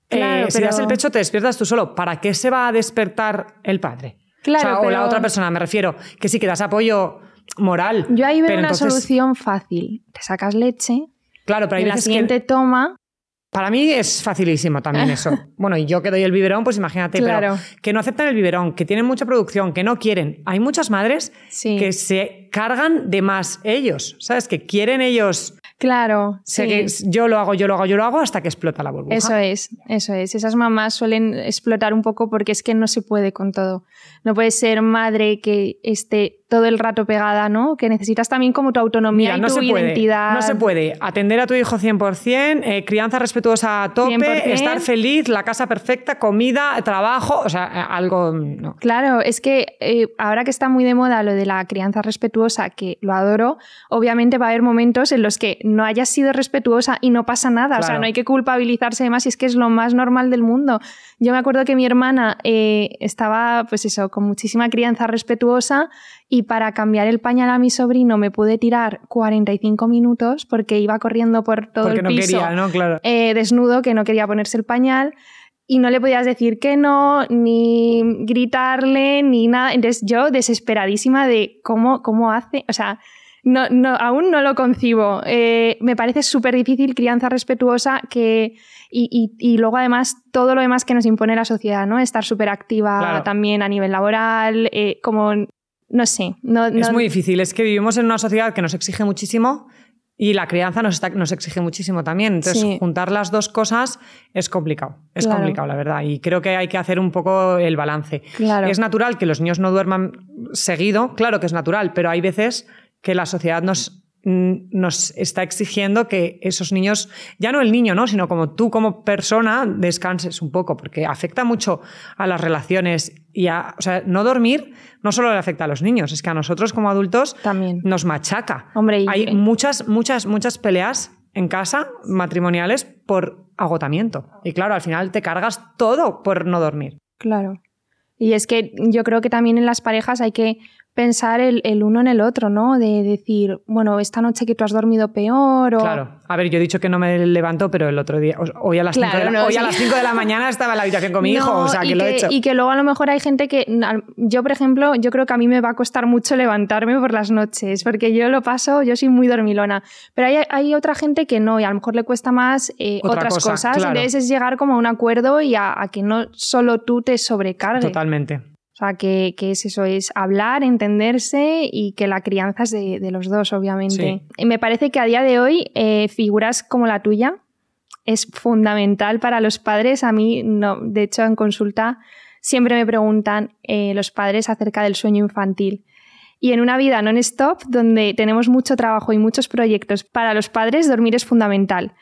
claro, eh, pero... si das el pecho te despiertas tú solo. ¿Para qué se va a despertar el padre? Claro, o, la pero- otra persona, me refiero, que sí que das apoyo moral. Yo ahí veo una entonces- solución fácil. Te sacas leche, Claro, pero hay la siguiente que toma, para mí es facilísimo también eso. Bueno, y yo que doy el biberón, pues imagínate, Claro. pero que no aceptan el biberón, que tienen mucha producción, que no quieren. Hay muchas madres Sí. que se cargan de más ellos, ¿sabes? Que quieren ellos. claro. sé sí. que yo lo hago, yo lo hago, yo lo hago hasta que explota la burbuja. Eso es, eso es. Esas mamás suelen explotar un poco porque es que no se puede con todo. No puedes ser madre que esté todo el rato pegada, ¿no? Que necesitas también como tu autonomía Mira, y no tu se puede. identidad. No se puede atender a tu hijo 100%, eh, crianza respetuosa a tope, 100%. estar feliz, la casa perfecta, comida, trabajo, o sea, algo no. Claro, es que eh, ahora que está muy de moda lo de la crianza respetuosa, que lo adoro, obviamente va a haber momentos en los que no hayas sido respetuosa y no pasa nada. O sea, no hay que culpabilizarse de más y es que es lo más normal del mundo. Yo me acuerdo que mi hermana eh, estaba, pues eso, con muchísima crianza respetuosa y para cambiar el pañal a mi sobrino me pude tirar 45 minutos porque iba corriendo por todo Porque el no piso quería, ¿no? Claro. eh, desnudo que no quería ponerse el pañal y no le podías decir que no, ni gritarle, ni nada. Entonces yo desesperadísima de cómo, cómo hace, o sea, no, no, aún no lo concibo. Eh, me parece súper difícil crianza respetuosa que, y, y- y luego además todo lo demás que nos impone la sociedad, ¿no? Estar súper activa Claro. también a nivel laboral, eh, como, no sé. No, Es no- muy difícil, es que vivimos en una sociedad que nos exige muchísimo y la crianza nos, está- nos exige muchísimo también. Entonces, Sí. juntar las dos cosas es complicado. Es Claro. complicado, la verdad. Y creo que hay que hacer un poco el balance. Claro. Es natural que los niños no duerman seguido, claro que es natural, pero hay veces que la sociedad nos, nos está exigiendo que esos niños, ya no el niño, ¿no? sino como tú como persona, descanses un poco, porque afecta mucho a las relaciones y a, o sea, no dormir no solo le afecta a los niños, es que a nosotros como adultos También. nos machaca. Hombre, y- Hay muchas, muchas, muchas peleas en casa matrimoniales por agotamiento. Y claro, al final te cargas todo por no dormir. Claro. Y es que yo creo que también en las parejas hay que pensar el, el uno en el otro, ¿no? De decir, bueno, esta noche que tú has dormido peor o... Claro. A ver, yo he dicho que no me levanto, pero el otro día, hoy a las 5 Claro, de, la- no, hoy a sí. las cinco de la mañana estaba en la habitación con mi hijo, o sea, que lo he hecho. Y que luego a lo mejor hay gente que... Yo, por ejemplo, yo creo que a mí me va a costar mucho levantarme por las noches, porque yo lo paso, yo soy muy dormilona. Pero hay, hay otra gente que no, y a lo mejor le cuesta más eh, Otra otras cosa, cosas. claro. Entonces es llegar como a un acuerdo y a, a que no solo tú te sobrecargues. Totalmente. O sea, que, que es eso, es hablar, entenderse y que la crianza es de, de los dos, obviamente. Y Me parece que a día de hoy eh, figuras como la tuya es fundamental para los padres. A mí, no, de hecho, en consulta siempre me preguntan eh, los padres acerca del sueño infantil. Y en una vida non-stop, donde tenemos mucho trabajo y muchos proyectos, para los padres dormir es fundamental.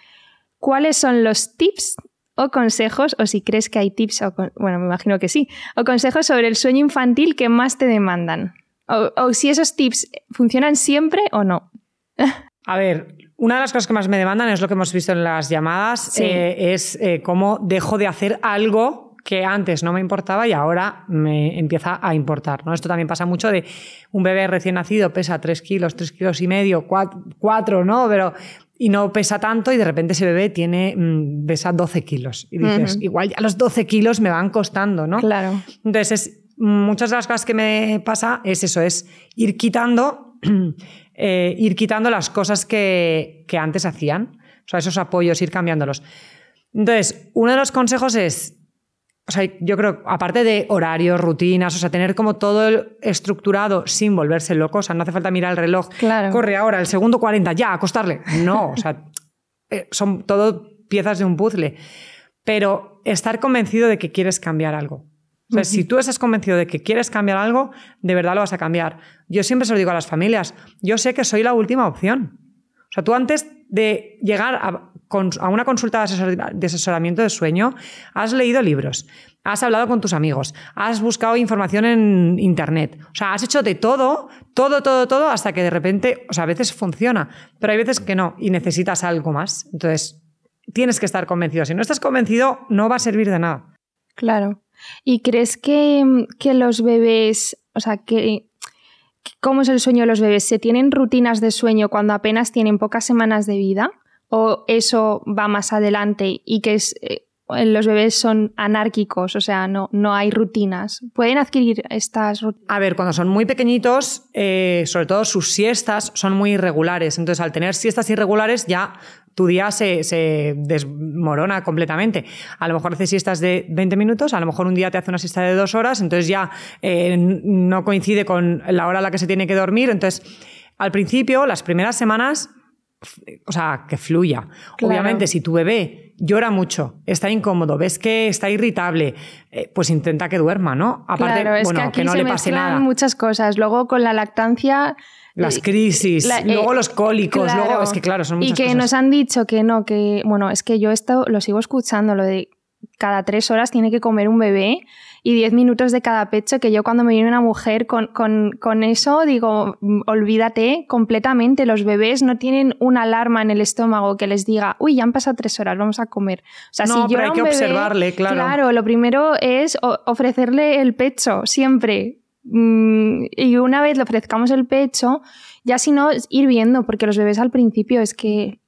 ¿Cuáles son los tips o consejos, o si crees que hay tips, o con- bueno, me imagino que sí, o consejos sobre el sueño infantil que más te demandan? O, o si esos tips funcionan siempre o no. A ver, una de las cosas que más me demandan es lo que hemos visto en las llamadas, Sí. eh, es eh, cómo dejo de hacer algo que antes no me importaba y ahora me empieza a importar. ¿no? Esto también pasa mucho de un bebé recién nacido pesa 3 kilos, 3 kilos y medio, 4, ¿no? Pero, y no pesa tanto y de repente ese bebé tiene, mm, pesa 12 kilos. Y dices, igual ya los 12 kilos me van costando, ¿no? Claro. Entonces, es- muchas de las cosas que me pasa es eso, es ir quitando, eh, ir quitando las cosas que, que antes hacían, o sea, esos apoyos, ir cambiándolos. Entonces, uno de los consejos es, o sea, yo creo, aparte de horarios, rutinas, o sea, tener como todo el estructurado sin volverse loco, o sea, no hace falta mirar el reloj, Claro. corre ahora, el segundo 40, ya, acostarle. No, o sea, eh, son todo piezas de un puzzle. Pero estar convencido de que quieres cambiar algo. O sea, si tú estás convencido de que quieres cambiar algo, de verdad lo vas a cambiar. Yo siempre se lo digo a las familias, yo sé que soy la última opción. O sea, tú antes de llegar a, una consulta de, asesor- asesoramiento de sueño, has leído libros, has hablado con tus amigos, has buscado información en internet. O sea, has hecho de todo, todo, todo, todo, hasta que de repente, o sea, a veces funciona, pero hay veces que no y necesitas algo más. Entonces, tienes que estar convencido. Si no estás convencido, no va a servir de nada. Claro. ¿Y crees que, que los bebés, o sea, que- cómo es el sueño de los bebés? ¿Se tienen rutinas de sueño cuando apenas tienen pocas semanas de vida? ¿O eso va más adelante y que es, eh, los bebés son anárquicos, o sea, no, no hay rutinas. ¿Pueden adquirir estas rutinas? A ver, cuando son muy pequeñitos, eh, sobre todo sus siestas son muy irregulares. Entonces, al tener siestas irregulares, ya tu día se, se, desmorona completamente. A lo mejor hace siestas de 20 minutos, a lo mejor un día te hace una siesta de dos horas, entonces ya eh, no coincide con la hora a la que se tiene que dormir. Entonces, al principio, las primeras semanas, o sea, que fluya. Claro. Obviamente, si tu bebé llora mucho, está incómodo, ves que está irritable, eh, pues intenta que duerma, ¿no? Aparte, claro, es bueno, que, aquí que no se le pase nada. muchas cosas. Luego con la lactancia Las crisis, la- eh, luego los cólicos, claro. luego es que claro, son Y muchas que cosas. nos han dicho que no, que bueno, es que yo esto lo sigo escuchando, lo de cada tres horas tiene que comer un bebé y diez minutos de cada pecho, que yo cuando me viene una mujer con, con- con eso digo, mm, olvídate completamente, los bebés no tienen una alarma en el estómago que les diga, uy, ya han pasado tres horas, vamos a comer. O sea, No, si pero llora hay que bebé, observarle, claro. Claro, lo primero es ofrecerle el pecho, siempre. Mm, Y una vez le ofrezcamos el pecho, ya si no, ir viendo, porque los bebés al principio es que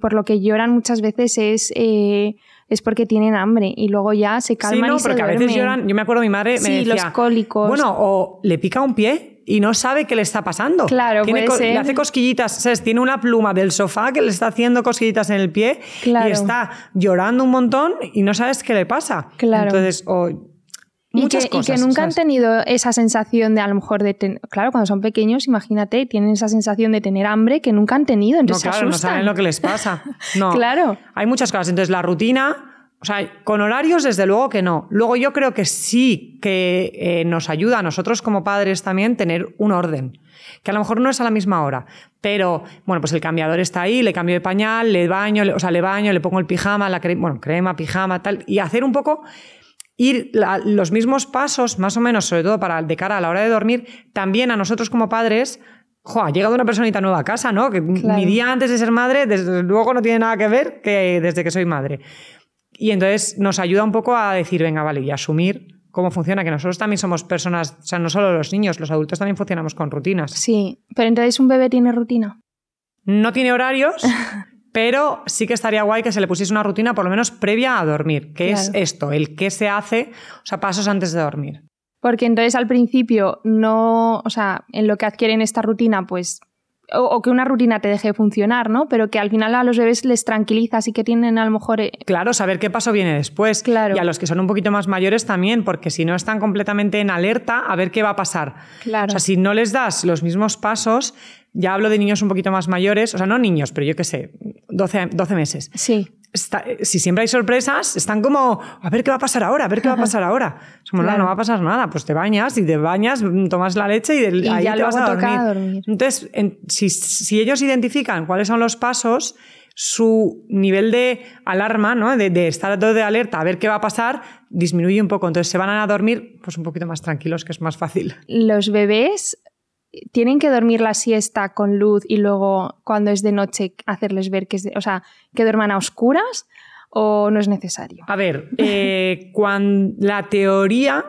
por lo que lloran muchas veces es, eh, es porque tienen hambre y luego ya se Sí, calman no, y se porque a veces lloran. Yo me acuerdo, mi madre me Sí, decía. los cólicos. Bueno, o le pica un pie y no sabe qué le está pasando. Claro, Tiene puede ser. Le hace cosquillitas, ¿sabes? Tiene una pluma del sofá que le está haciendo cosquillitas en el pie Claro. y está llorando un montón y no sabes qué le pasa. Claro. Entonces, o Y que, y cosas. que nunca ¿sabes? han tenido esa sensación de a lo mejor de ten- claro cuando son pequeños imagínate tienen esa sensación de tener hambre que nunca han tenido No, entonces se claro, no asustan. saben lo que les pasa. No. Claro. Hay muchas cosas. Entonces, la rutina, o sea, con horarios, desde luego que no. Luego, yo creo que sí que eh, nos ayuda a nosotros como padres también tener un orden. Que a lo mejor no es a la misma hora, pero bueno, pues el cambiador está ahí, le cambio de pañal, le baño, le- o sea, le baño, le pongo el pijama, la crema, bueno, crema, pijama, tal, y hacer un poco ir la- los mismos pasos, más o menos, sobre todo para de cara a la hora de dormir, también a nosotros como padres. Jo, ha llegado una personita nueva a casa, ¿no? Que Claro. mi día antes de ser madre, desde luego no tiene nada que ver que desde que soy madre. Y entonces nos ayuda un poco a decir, venga, vale, y asumir cómo funciona, que nosotros también somos personas, o sea, no solo los niños, los adultos también funcionamos con rutinas. sí pero entonces un bebé tiene rutina No tiene horarios, pero sí que estaría guay que se le pusiese una rutina por lo menos previa a dormir, que es esto, el qué se hace, o sea, pasos antes de dormir. porque entonces al principio no o sea en lo que adquieren esta rutina pues o, o que una rutina te deje funcionar no pero que al final a los bebés les tranquiliza así que tienen a lo mejor eh, Claro, saber qué paso viene después. Claro. Y a los que son un poquito más mayores también, porque si no están completamente en alerta, a ver qué va a pasar. Claro. O sea, si no les das los mismos pasos, ya hablo de niños un poquito más mayores, o sea, no niños, pero yo qué sé, 12, 12 meses. sí Está- si siempre hay sorpresas, están como, a ver qué va a pasar ahora, a ver qué va a pasar ahora. Es como, no, Claro. no va a pasar nada, pues te bañas y te bañas, tomas la leche y, Y ahí te vas a dormir. Entonces, en- si, si ellos identifican cuáles son los pasos, su nivel de alarma, ¿no? de, de estar todo de alerta, a ver qué va a pasar, disminuye un poco. Entonces se van a dormir pues un poquito más tranquilos, que es más fácil. los bebés tienen que dormir la siesta con luz y luego cuando es de noche hacerles ver que es de, o sea, que duerman a oscuras o no es necesario. A ver, eh, cuan- la teoría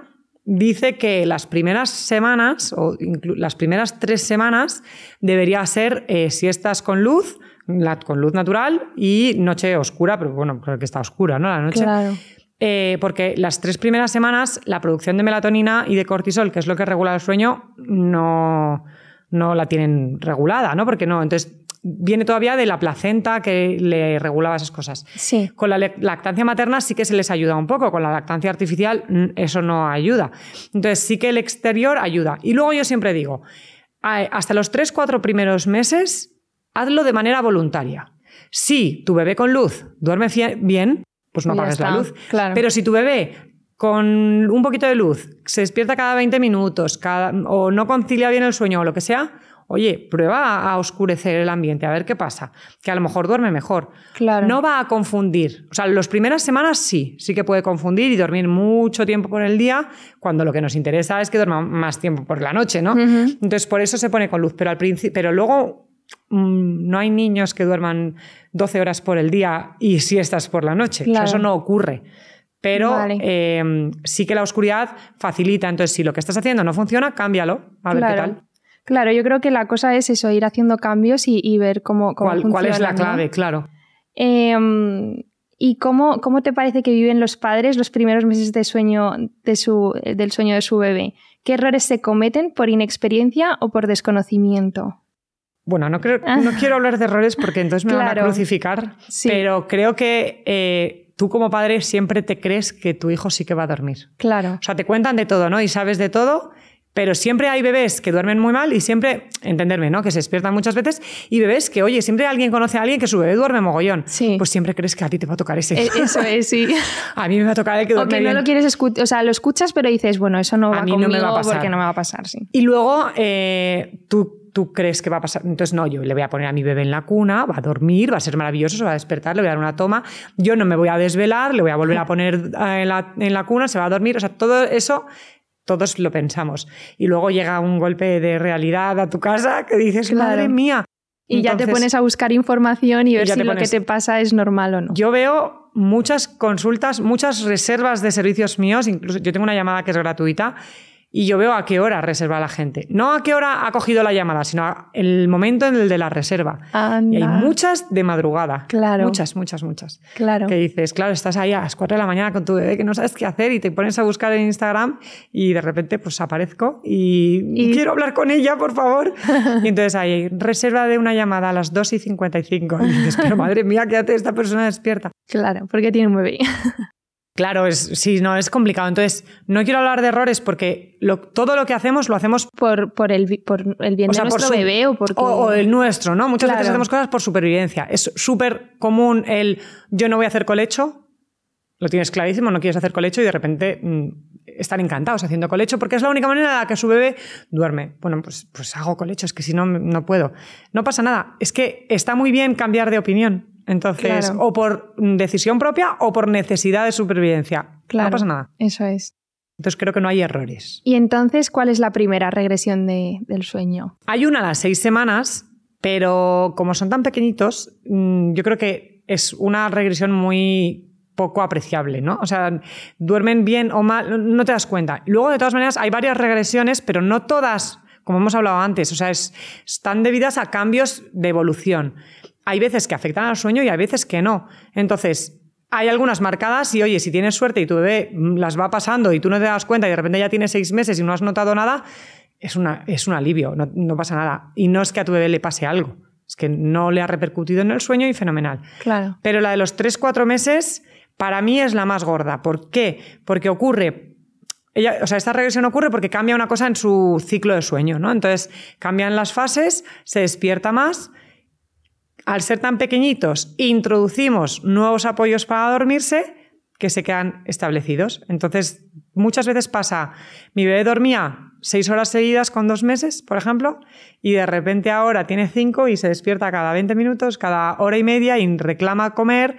dice que las primeras semanas, o las primeras tres semanas, debería ser eh, siestas con luz, la- con luz natural y noche oscura, pero bueno, creo que está oscura, ¿no? La noche. Claro. Eh, porque las tres primeras semanas la producción de melatonina y de cortisol, que es lo que regula el sueño, no, no la tienen regulada, ¿no? Porque no, entonces viene todavía de la placenta que le regulaba esas cosas. Sí. Con la lactancia materna sí que se les ayuda un poco, con la lactancia artificial eso no ayuda. Entonces sí que el exterior ayuda. Y luego yo siempre digo, hasta los 3-4 primeros meses, hazlo de manera voluntaria. Si tu bebé con luz duerme bien, pues no apagues la luz. claro. Pero si tu bebé con un poquito de luz se despierta cada 20 minutos cada- o no concilia bien el sueño o lo que sea, oye, prueba a, oscurecer el ambiente, a ver qué pasa. Que a lo mejor duerme mejor. Claro. No va a confundir. O sea, las primeras semanas sí, sí que puede confundir y dormir mucho tiempo por el día, cuando lo que nos interesa es que duerma más tiempo por la noche, ¿no? Entonces, por eso se pone con luz. Pero, al principio, pero luego no hay niños que duerman 12 horas por el día y siestas por la noche. O sea, Claro. eso no ocurre. Pero Vale. eh, sí que la oscuridad facilita. Entonces, si lo que estás haciendo no funciona, cámbialo. A ver qué Claro. tal. Claro, yo creo que la cosa es eso, ir haciendo cambios y, y ver cómo, cómo ¿Cuál, cuál es la clave? Claro. Eh, ¿Y cómo, cómo te parece que viven los padres los primeros meses de sueño de su, del sueño de su bebé? ¿Qué errores se cometen por inexperiencia o por desconocimiento? Bueno, no, creo, no quiero hablar de errores porque entonces me van a crucificar, pero creo que eh, tú como padre siempre te crees que tu hijo sí que va a dormir. Claro. O sea, te cuentan de todo, ¿no? Y sabes de todo pero siempre hay bebés que duermen muy mal y siempre, entenderme, ¿no? Que se despiertan muchas veces y bebés que, oye, siempre alguien conoce a alguien que su bebé duerme mogollón. Sí. Pues siempre crees que a ti te va a tocar ese. E-, eso es, sí. a mí me va a tocar el que duerme O que no lo quieres escuchar, o sea, lo escuchas pero dices, bueno, eso no va a mí no me va a pasar. porque no me va a pasar, sí. Y luego eh, tú, tú crees que va a pasar. Entonces, no, yo le voy a poner a mi bebé en la cuna, va a dormir, va a ser maravilloso, se va a despertar, le voy a dar una toma. Yo no me voy a desvelar, le voy a volver a poner eh, en la, en la cuna, se va a dormir. O sea, todo eso todos lo pensamos. Y luego llega un golpe de realidad a tu casa que dices, madre mía. Y ya te pones a buscar información y ver si lo que te pasa es normal o no. Yo veo muchas consultas, muchas reservas de servicios míos, incluso yo tengo una llamada que es gratuita y yo veo a qué hora reserva la gente. No a qué hora ha cogido la llamada, sino el momento en el de la reserva. Y hay muchas de madrugada. Claro. Muchas, muchas, muchas. Claro. Que dices, claro, estás ahí a las 4 de la mañana con tu bebé que no sabes qué hacer y te pones a buscar en Instagram y de repente pues aparezco y, quiero hablar con ella, por favor. y entonces hay reserva de una llamada a las 2 y 55. Y dices, pero madre mía, ¿qué hace esta persona despierta? Claro, porque tiene un bebé. Claro, es, sí, no, es complicado. Entonces, no quiero hablar de errores porque todo lo que hacemos lo hacemos por, por, el, por el bien de nuestro bebé o porque... O, el nuestro, ¿no? Muchas veces hacemos cosas por supervivencia. Es súper común el yo no voy a hacer colecho, lo tienes clarísimo, no quieres hacer colecho y de repente mm, están encantados haciendo colecho porque es la única manera en la que su bebé duerme. Bueno, pues, pues hago colecho, es que si no, no puedo. No pasa nada. Es que está muy bien cambiar de opinión. Entonces, o por decisión propia o por necesidad de supervivencia. no pasa nada. Eso es. Entonces creo que no hay errores. ¿Y entonces cuál es la primera regresión del sueño? Hay una a las seis semanas, pero como son tan pequeñitos, mm, yo creo que es una regresión muy poco apreciable, ¿no? O sea, duermen bien o mal, no te das cuenta. Luego, de todas maneras, hay varias regresiones, pero no todas, como hemos hablado antes, o sea, están debidas a cambios de evolución hay veces que afectan al sueño y hay veces que no. Entonces, hay algunas marcadas y, oye, si tienes suerte y tu bebé las va pasando y tú no te das cuenta y de repente ya tienes seis meses y no has notado nada, es, una, es un alivio, no, pasa nada. Y no es que a tu bebé le pase algo, es que no le ha repercutido en el sueño y fenomenal. Claro. Pero la de los tres, cuatro meses, para mí es la más gorda. ¿Por qué? Porque ocurre ella, o sea, esta regresión ocurre porque cambia una cosa en su ciclo de sueño, ¿no? Entonces, cambian las fases, se despierta más al ser tan pequeñitos, introducimos nuevos apoyos para dormirse que se quedan establecidos. Entonces, muchas veces pasa, mi bebé dormía seis horas seguidas con dos meses, por ejemplo, y de repente ahora tiene cinco y se despierta cada 20 minutos, cada hora y media y reclama comer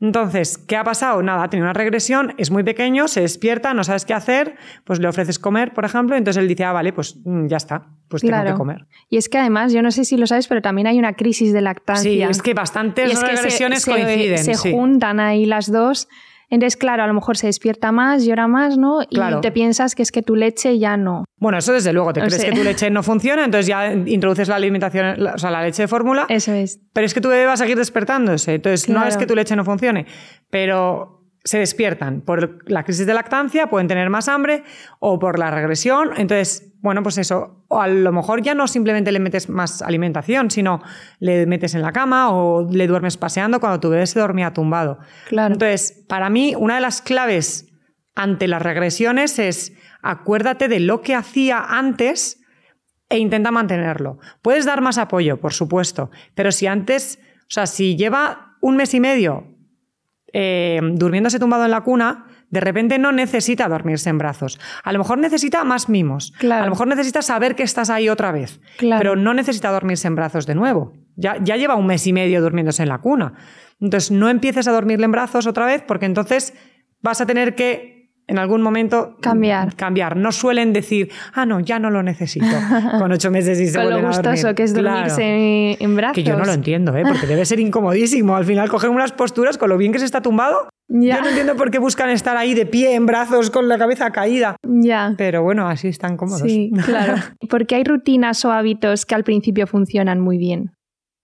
entonces, ¿qué ha pasado? Nada, tiene una regresión, es muy pequeño, se despierta, no sabes qué hacer, pues le ofreces comer, por ejemplo, entonces él dice, ah, vale, pues mm, ya está, pues tengo que comer. Y es que además, yo no sé si lo sabes, pero también hay una crisis de lactancia. Sí, es que bastantes regresiones coinciden. Se, juntan ahí las dos entonces, claro, a lo mejor se despierta más, llora más, ¿no? Y te piensas que es que tu leche ya no. Bueno, eso desde luego, te crees que tu leche no funciona, entonces ya introduces la alimentación, o sea, la leche de fórmula. Eso es. Pero es que tu bebé va a seguir despertándose, entonces no es que tu leche no funcione, pero se despiertan por la crisis de lactancia, pueden tener más hambre o por la regresión. Entonces, bueno, pues eso, o a lo mejor ya no simplemente le metes más alimentación, sino le metes en la cama o le duermes paseando cuando tu bebé se dormía tumbado. Claro. Entonces, para mí, una de las claves ante las regresiones es acuérdate de lo que hacía antes e intenta mantenerlo. Puedes dar más apoyo, por supuesto, pero si antes, o sea, si lleva un mes y medio eh, durmiéndose tumbado en la cuna, de repente no necesita dormirse en brazos. A lo mejor necesita más mimos. A lo mejor necesita saber que estás ahí otra vez. Pero no necesita dormirse en brazos de nuevo. Ya, ya lleva un mes y medio durmiéndose en la cuna. Entonces no empieces a dormirle en brazos otra vez porque entonces vas a tener que en algún momento cambiar. cambiar. No suelen decir, ah, no, ya no lo necesito. Con ocho meses y se Con lo gustoso que es dormirse en brazos. Que yo no lo entiendo, ¿eh? porque debe ser incomodísimo. Al final cogen unas posturas con lo bien que se está tumbado. Yo no entiendo por qué buscan estar ahí de pie, en brazos, con la cabeza caída. Ya. Pero bueno, así están cómodos. Sí, claro. porque hay rutinas o hábitos que al principio funcionan muy bien.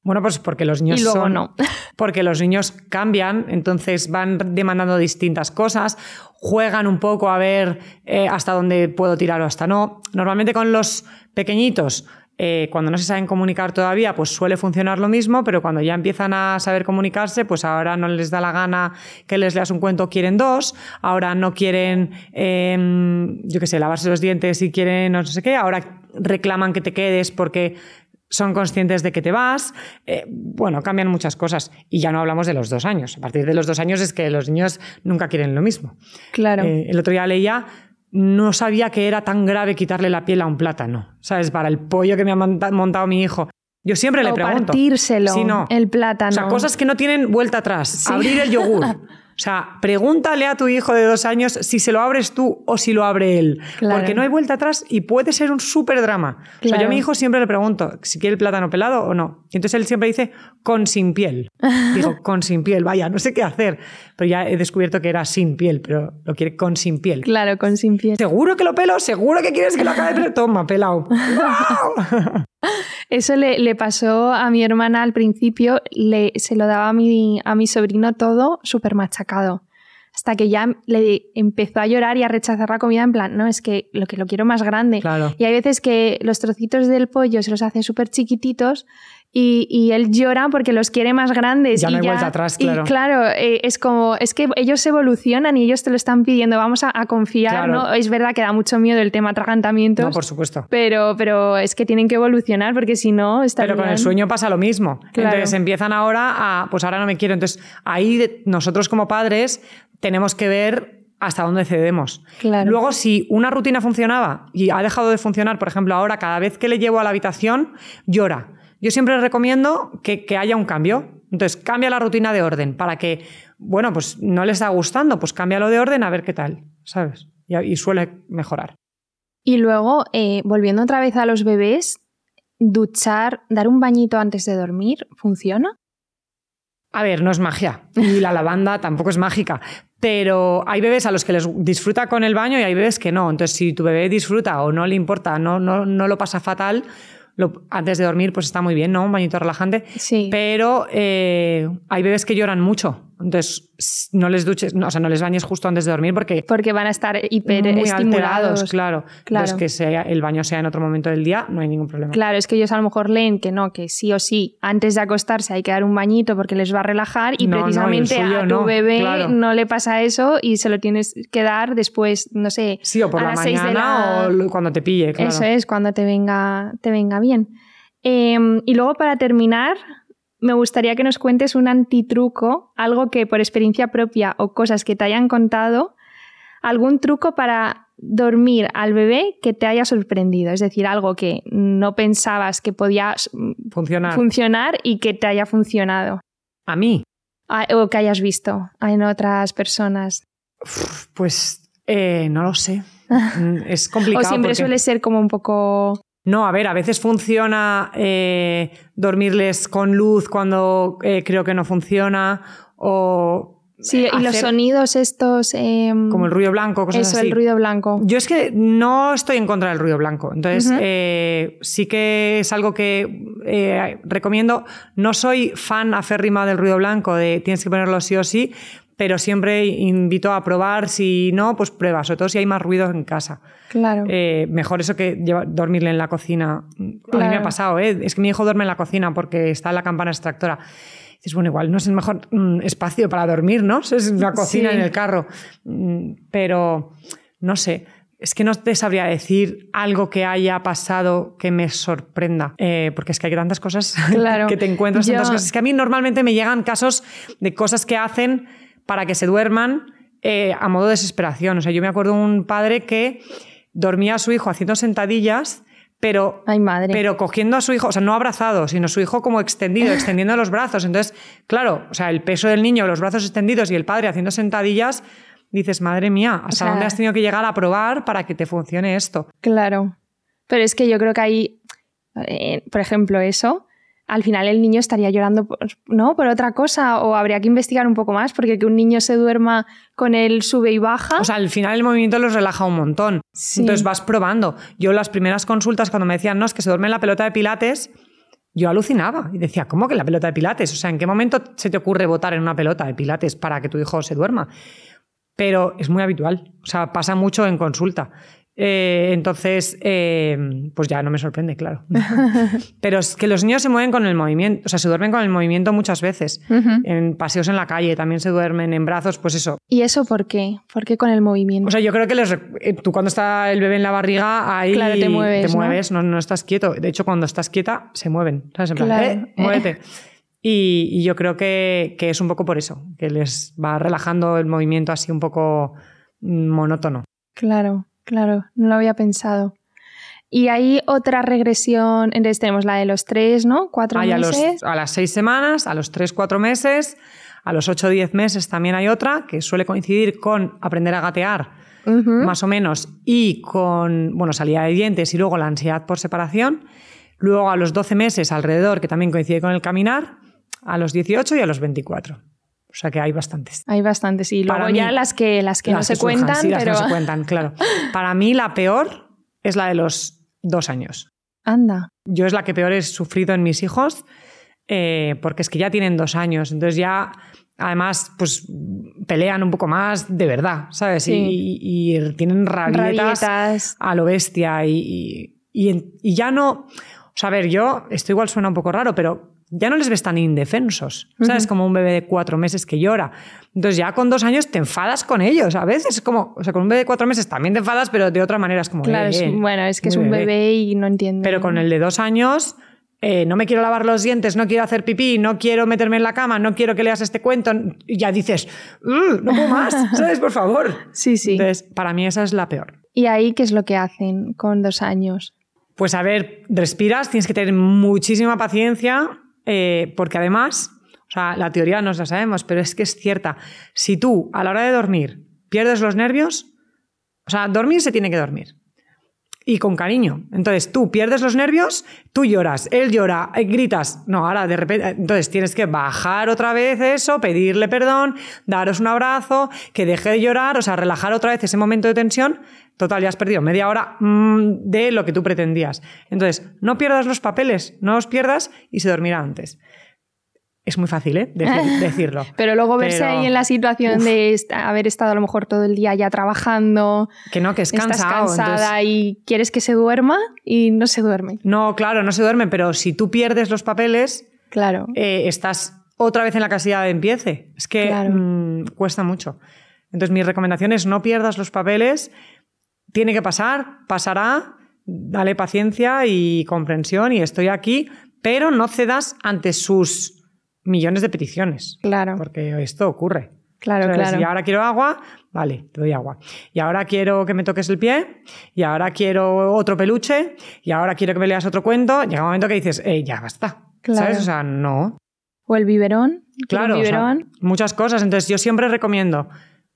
Bueno, pues porque los niños Y luego son- no. Porque los niños cambian, entonces van demandando distintas cosas, juegan un poco a ver eh, hasta dónde puedo tirar o hasta no. Normalmente con los pequeñitos, eh, cuando no se saben comunicar todavía, pues suele funcionar lo mismo, pero cuando ya empiezan a saber comunicarse, pues ahora no les da la gana que les leas un cuento, quieren dos, ahora no quieren, eh, yo qué sé, lavarse los dientes y quieren no sé qué, ahora reclaman que te quedes porque son conscientes de que te vas. Eh, bueno, cambian muchas cosas. Y ya no hablamos de los dos años. A partir de los dos años es que los niños nunca quieren lo mismo. Claro. Eh, el otro día leía, no sabía que era tan grave quitarle la piel a un plátano. ¿Sabes? Para el pollo que me ha monta- montado mi hijo. Yo siempre le o pregunto. partírselo, Sí, no. el plátano. O sea, cosas que no tienen vuelta atrás. Abrir el yogur. O sea, pregúntale a tu hijo de dos años si se lo abres tú o si lo abre él. Claro. Porque no hay vuelta atrás y puede ser un súper drama. O sea, yo a mi hijo siempre le pregunto si quiere el plátano pelado o no. Y entonces él siempre dice con sin piel. Digo, con sin piel, vaya, no sé qué hacer. Pero ya he descubierto que era sin piel, pero lo quiere con sin piel. Claro, con sin piel. ¿Seguro que lo pelo? ¿Seguro que quieres que lo acabe? Pero toma, pelado. ¡Guau! Eso le, le pasó a mi hermana al principio, le, se lo daba a mi, a mi sobrino todo súper machacado. Hasta que ya le empezó a llorar y a rechazar la comida en plan, no, es que lo que lo quiero más grande. Claro. Y hay veces que los trocitos del pollo se los hace súper chiquititos y, y él llora porque los quiere más grandes. Ya y no hay vuelta atrás, claro. Y claro, eh, es como, es que ellos evolucionan y ellos te lo están pidiendo, vamos a, a confiar, Claro. ¿no? Es verdad que da mucho miedo el tema atragantamientos. No, por supuesto. Pero, pero es que tienen que evolucionar porque si no estarían... Pero con el sueño pasa lo mismo. Claro. Entonces empiezan ahora a, pues ahora no me quiero. Entonces ahí nosotros como padres tenemos que ver hasta dónde cedemos. Claro. Luego, si una rutina funcionaba y ha dejado de funcionar, por ejemplo, ahora cada vez que le llevo a la habitación, llora. Yo siempre recomiendo que, que haya un cambio. Entonces, cambia la rutina de orden para que, bueno, pues no le está gustando, pues cámbialo de orden a ver qué tal, ¿sabes? Y, y suele mejorar. Y luego, eh, volviendo otra vez a los bebés, duchar, dar un bañito antes de dormir, ¿funciona? A ver, no es magia. Y la lavanda tampoco es mágica. Pero hay bebés a los que les disfruta con el baño y hay bebés que no. Entonces, si tu bebé disfruta o no le importa, no, no, no lo pasa fatal, lo- antes de dormir, pues está muy bien, ¿no? Un bañito relajante. Sí. Pero eh, hay bebés que lloran mucho. Entonces, no les duches, no, o sea, no les bañes justo antes de dormir porque Porque van a estar hiper muy estimulados. alterados, claro. Claro. Entonces, que sea, el baño sea en otro momento del día, no hay ningún problema. Claro, es que ellos a lo mejor leen que no, que sí o sí, antes de acostarse hay que dar un bañito porque les va a relajar y No, no, precisamente suyo a tu no, bebé claro. no le pasa eso y se lo tienes que dar después, no sé, Sí, o por a la las seis de mañana la- o cuando te pille, claro. Eso es, cuando te venga, te venga bien. Eh, y luego para terminar, me gustaría que nos cuentes un antitruco, algo que por experiencia propia o cosas que te hayan contado, algún truco para dormir al bebé que te haya sorprendido, es decir, algo que no pensabas que podía mm, Funcionar. funcionar y que te haya funcionado a mí, o que hayas visto en otras personas. Pues eh, no lo sé. Mm, Es complicado. o siempre porque- suele ser como un poco... No, a ver, a veces funciona eh, dormirles con luz cuando eh, creo que no funciona o Sí, eh, y los hacer sonidos estos... em, como el ruido blanco, cosas Eso, así. el ruido blanco. Yo es que no estoy en contra del ruido blanco. Entonces, eh, sí que es algo que eh, recomiendo. No soy fan aférrima del ruido blanco, de tienes que ponerlo sí o sí, pero siempre invito a probar. Si no, pues prueba, sobre todo si hay más ruido en casa. Claro. Eh, mejor eso que dormirle en la cocina. A mí me Claro. ha pasado, ¿eh? Es que mi hijo duerme en la cocina porque está en la campana extractora. Dices, bueno, igual no es el mejor mm, espacio para dormir, ¿no? Es la cocina Sí. en el carro. Mm, Pero, no sé. Es que no te sabría decir algo que haya pasado que me sorprenda, Eh, porque es que hay tantas cosas Claro. que te encuentras, tantas Yo- cosas. Es que a mí normalmente me llegan casos de cosas que hacen para que se duerman eh, a modo de desesperación. O sea, yo me acuerdo de un padre que dormía a su hijo haciendo sentadillas, pero, Ay, madre. pero cogiendo a su hijo, o sea, no abrazado, sino su hijo como extendido, extendiendo los brazos. Entonces, claro, o sea, el peso del niño, los brazos extendidos y el padre haciendo sentadillas, dices, madre mía, ¿hasta sea- dónde has tenido que llegar a probar para que te funcione esto? Claro. Pero es que yo creo que ahí, eh, por ejemplo, eso, al final el niño estaría llorando por, ¿no? por otra cosa o habría que investigar un poco más porque que un niño se duerma con el sube y baja. O sea, al final el movimiento los relaja un montón. Sí. Entonces vas probando. Yo las primeras consultas cuando me decían, no, es que se duerme en la pelota de pilates, yo alucinaba y decía, ¿cómo que la pelota de pilates? O sea, ¿en qué momento se te ocurre votar en una pelota de pilates para que tu hijo se duerma? Pero es muy habitual, o sea, pasa mucho en consulta. Eh, entonces, eh, pues ya no me sorprende, claro. Pero es que los niños se mueven con el movimiento, o sea, se duermen con el movimiento muchas veces. En paseos en la calle también se duermen, en brazos, pues eso. ¿Y eso por qué? ¿Por qué con el movimiento? O sea, yo creo que les, eh, tú cuando está el bebé en la barriga, ahí Claro, te mueves, ¿no? mueves no, no estás quieto. De hecho, cuando estás quieta, se mueven. ¿Sabes? En plan, Claro. "Eh, muévete. Y, y yo creo que, que es un poco por eso, que les va relajando el movimiento así un poco mm, monótono. Claro, claro, no lo había pensado. Y hay otra regresión, entonces tenemos la de los tres, ¿no? Cuatro Hay a, los- meses. a las seis semanas, a los tres, cuatro meses, a los ocho diez meses también hay otra que suele coincidir con aprender a gatear, más o menos, y con, bueno, salida de dientes y luego la ansiedad por separación. Luego a los 12 meses alrededor, que también coincide con el caminar, a los 18 y a los 24. O sea que hay bastantes. Hay bastantes. Y Para luego ya mí, las que, las que no se surjan, cuentan, sí, las que no se cuentan, claro. Para mí la peor es la de los dos años. Anda. Yo es la que peor he sufrido en mis hijos, eh, porque es que ya tienen dos años, entonces ya, además, pues pelean un poco más de verdad, ¿sabes? Sí. Y, y- y tienen rabietas, Rabietas. a lo bestia y, y ya no... O sea, a ver, yo, esto igual suena un poco raro, pero ya no les ves tan indefensos, ¿sabes? Como un bebé de cuatro meses que llora. Entonces ya con dos años te enfadas con ellos, a veces es como, o sea, con un bebé de cuatro meses también te enfadas, pero de otra manera es como... Claro, "Eh, es- eh, bueno, es que es un bebé y no entiende. pero con el de dos años, eh, no me quiero lavar los dientes, no quiero hacer pipí, no quiero meterme en la cama, no quiero que leas este cuento, y ya dices, "Uh, no puedo más, ¿sabes? Por favor. Sí, sí. Entonces, para mí esa es la peor. ¿Y ahí qué es lo que hacen con dos años? Pues a ver, respiras, tienes que tener muchísima paciencia, eh, porque además, o sea, la teoría no la sabemos, pero es que es cierta. Si tú a la hora de dormir pierdes los nervios, o sea, dormir se tiene que dormir. Y con cariño. Entonces tú pierdes los nervios, tú lloras, él llora, eh, gritas. No, ahora de repente. Entonces tienes que bajar otra vez eso, pedirle perdón, daros un abrazo, que deje de llorar, o sea, relajar otra vez ese momento de tensión. Total, ya has perdido media hora mm, de lo que tú pretendías. Entonces, no pierdas los papeles, no los pierdas y se dormirá antes. Es muy fácil, ¿eh? Decir- decirlo. Pero luego verse Pero- ahí en la situación Uf. de haber estado a lo mejor todo el día ya trabajando, Que no, que es estás cansado. cansada entonces- y quieres que se duerma y no se duerme. No, claro, no se duermen, pero si tú pierdes los papeles, Claro. eh, estás otra vez en la casilla de empiece. Es que Claro. mm, cuesta mucho. Entonces, mi recomendación es no pierdas los papeles. Tiene que pasar, pasará. Dale paciencia y comprensión y estoy aquí, pero no cedas ante sus millones de peticiones. Claro. Porque esto ocurre. Claro, claro. Y ahora quiero agua, vale, te doy agua. Y ahora quiero que me toques el pie, y ahora quiero otro peluche, y ahora quiero que me leas otro cuento. Llega un momento que dices, eh, ya basta. Claro. ¿Sabes? O sea, no. O el biberón. ¿Quiere Claro, o sea, biberón. muchas cosas. Entonces, yo siempre recomiendo,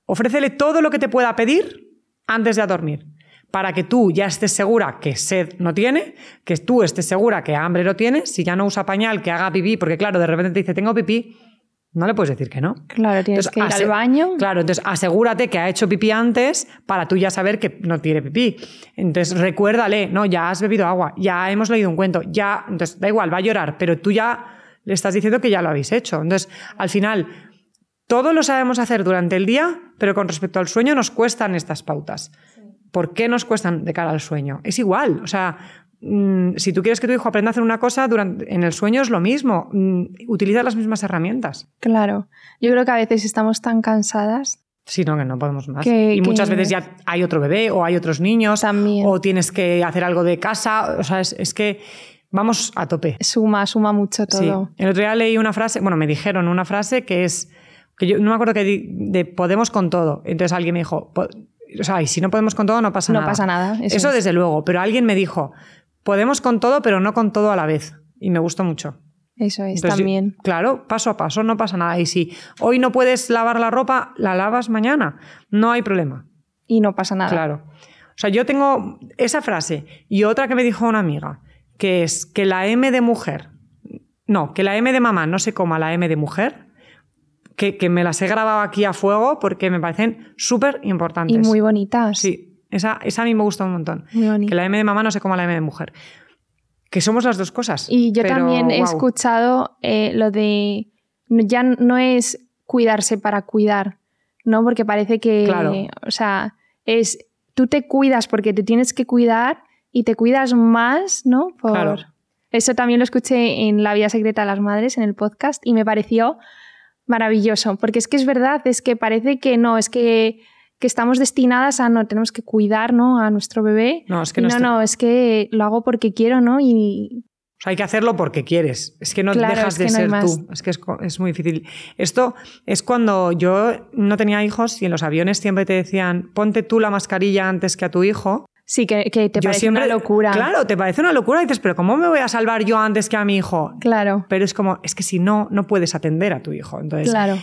ofrécele todo lo que te pueda pedir antes de a dormir. Para que tú ya estés segura que sed no tiene, que tú estés segura que hambre no tiene, si ya no usa pañal, que haga pipí, porque claro, de repente te dice, tengo pipí, no le puedes decir que no. Claro, tienes Entonces, que ir al baño. Claro, entonces asegúrate que ha hecho pipí antes para tú ya saber que no tiene pipí. Entonces recuérdale, no, ya has bebido agua, ya hemos leído un cuento, ya, entonces da igual, va a llorar, pero tú ya le estás diciendo que ya lo habéis hecho. Entonces, al final, todo lo sabemos hacer durante el día, pero con respecto al sueño nos cuestan estas pautas. ¿Por qué nos cuestan de cara al sueño? Es igual, o sea, mm, si tú quieres que tu hijo aprenda a hacer una cosa durante, en el sueño es lo mismo, mm, utiliza las mismas herramientas. Claro. Yo creo que a veces estamos tan cansadas Sí, no, que no podemos más. Que- y muchas veces ya hay otro bebé o hay otros niños También. o tienes que hacer algo de casa. O sea, es, es que vamos a tope. Suma, suma mucho Sí. todo. El otro día leí una frase, bueno, me dijeron una frase que es, que yo no me acuerdo que di- de podemos con todo. Entonces alguien me dijo, o sea, y si no podemos con todo, no pasa No nada. pasa nada, eso Eso, es. desde luego, pero alguien me dijo, podemos con todo, pero no con todo a la vez. Y me gustó mucho. Eso es Entonces, también. Claro, paso a paso, no pasa nada. Y si hoy no puedes lavar la ropa, la lavas mañana. No hay problema. Y no pasa nada. Claro. O sea, yo tengo esa frase y otra que me dijo una amiga, que es que la M de mujer, no, que la M de mamá no se coma la M de mujer, que, que me las he grabado aquí a fuego porque me parecen súper importantes. Y muy bonitas. Sí, esa, esa a mí me gusta un montón. Muy bonita. Que la M de mamá no se coma la M de mujer. que somos las dos cosas. Y yo Pero, también he escuchado eh, lo de ya no es cuidarse para cuidar, ¿no? Porque parece que, Claro. o sea, es tú te cuidas porque te tienes que cuidar y te cuidas más, ¿no? Por... Claro. Eso también lo escuché en La vida secreta de las madres, en el podcast, y me pareció maravilloso, porque es que es verdad, es que parece que no, es que, que estamos destinadas a no, tenemos que cuidar, ¿no? A nuestro bebé. No, es que no, no, no, es que lo hago porque quiero, ¿no? Y O sea, hay que hacerlo porque quieres. Es que no Claro, dejas es que de ser tú. Es que es, es muy difícil. Esto es cuando yo no tenía hijos y en los aviones siempre te decían, ponte tú la mascarilla antes que a tu hijo. Sí, que, que te yo parece siempre, una locura. Claro, te parece una locura. Y dices, pero ¿cómo me voy a salvar yo antes que a mi hijo? Claro, Pero es como, es que si no, no puedes atender a tu hijo. Entonces, Claro.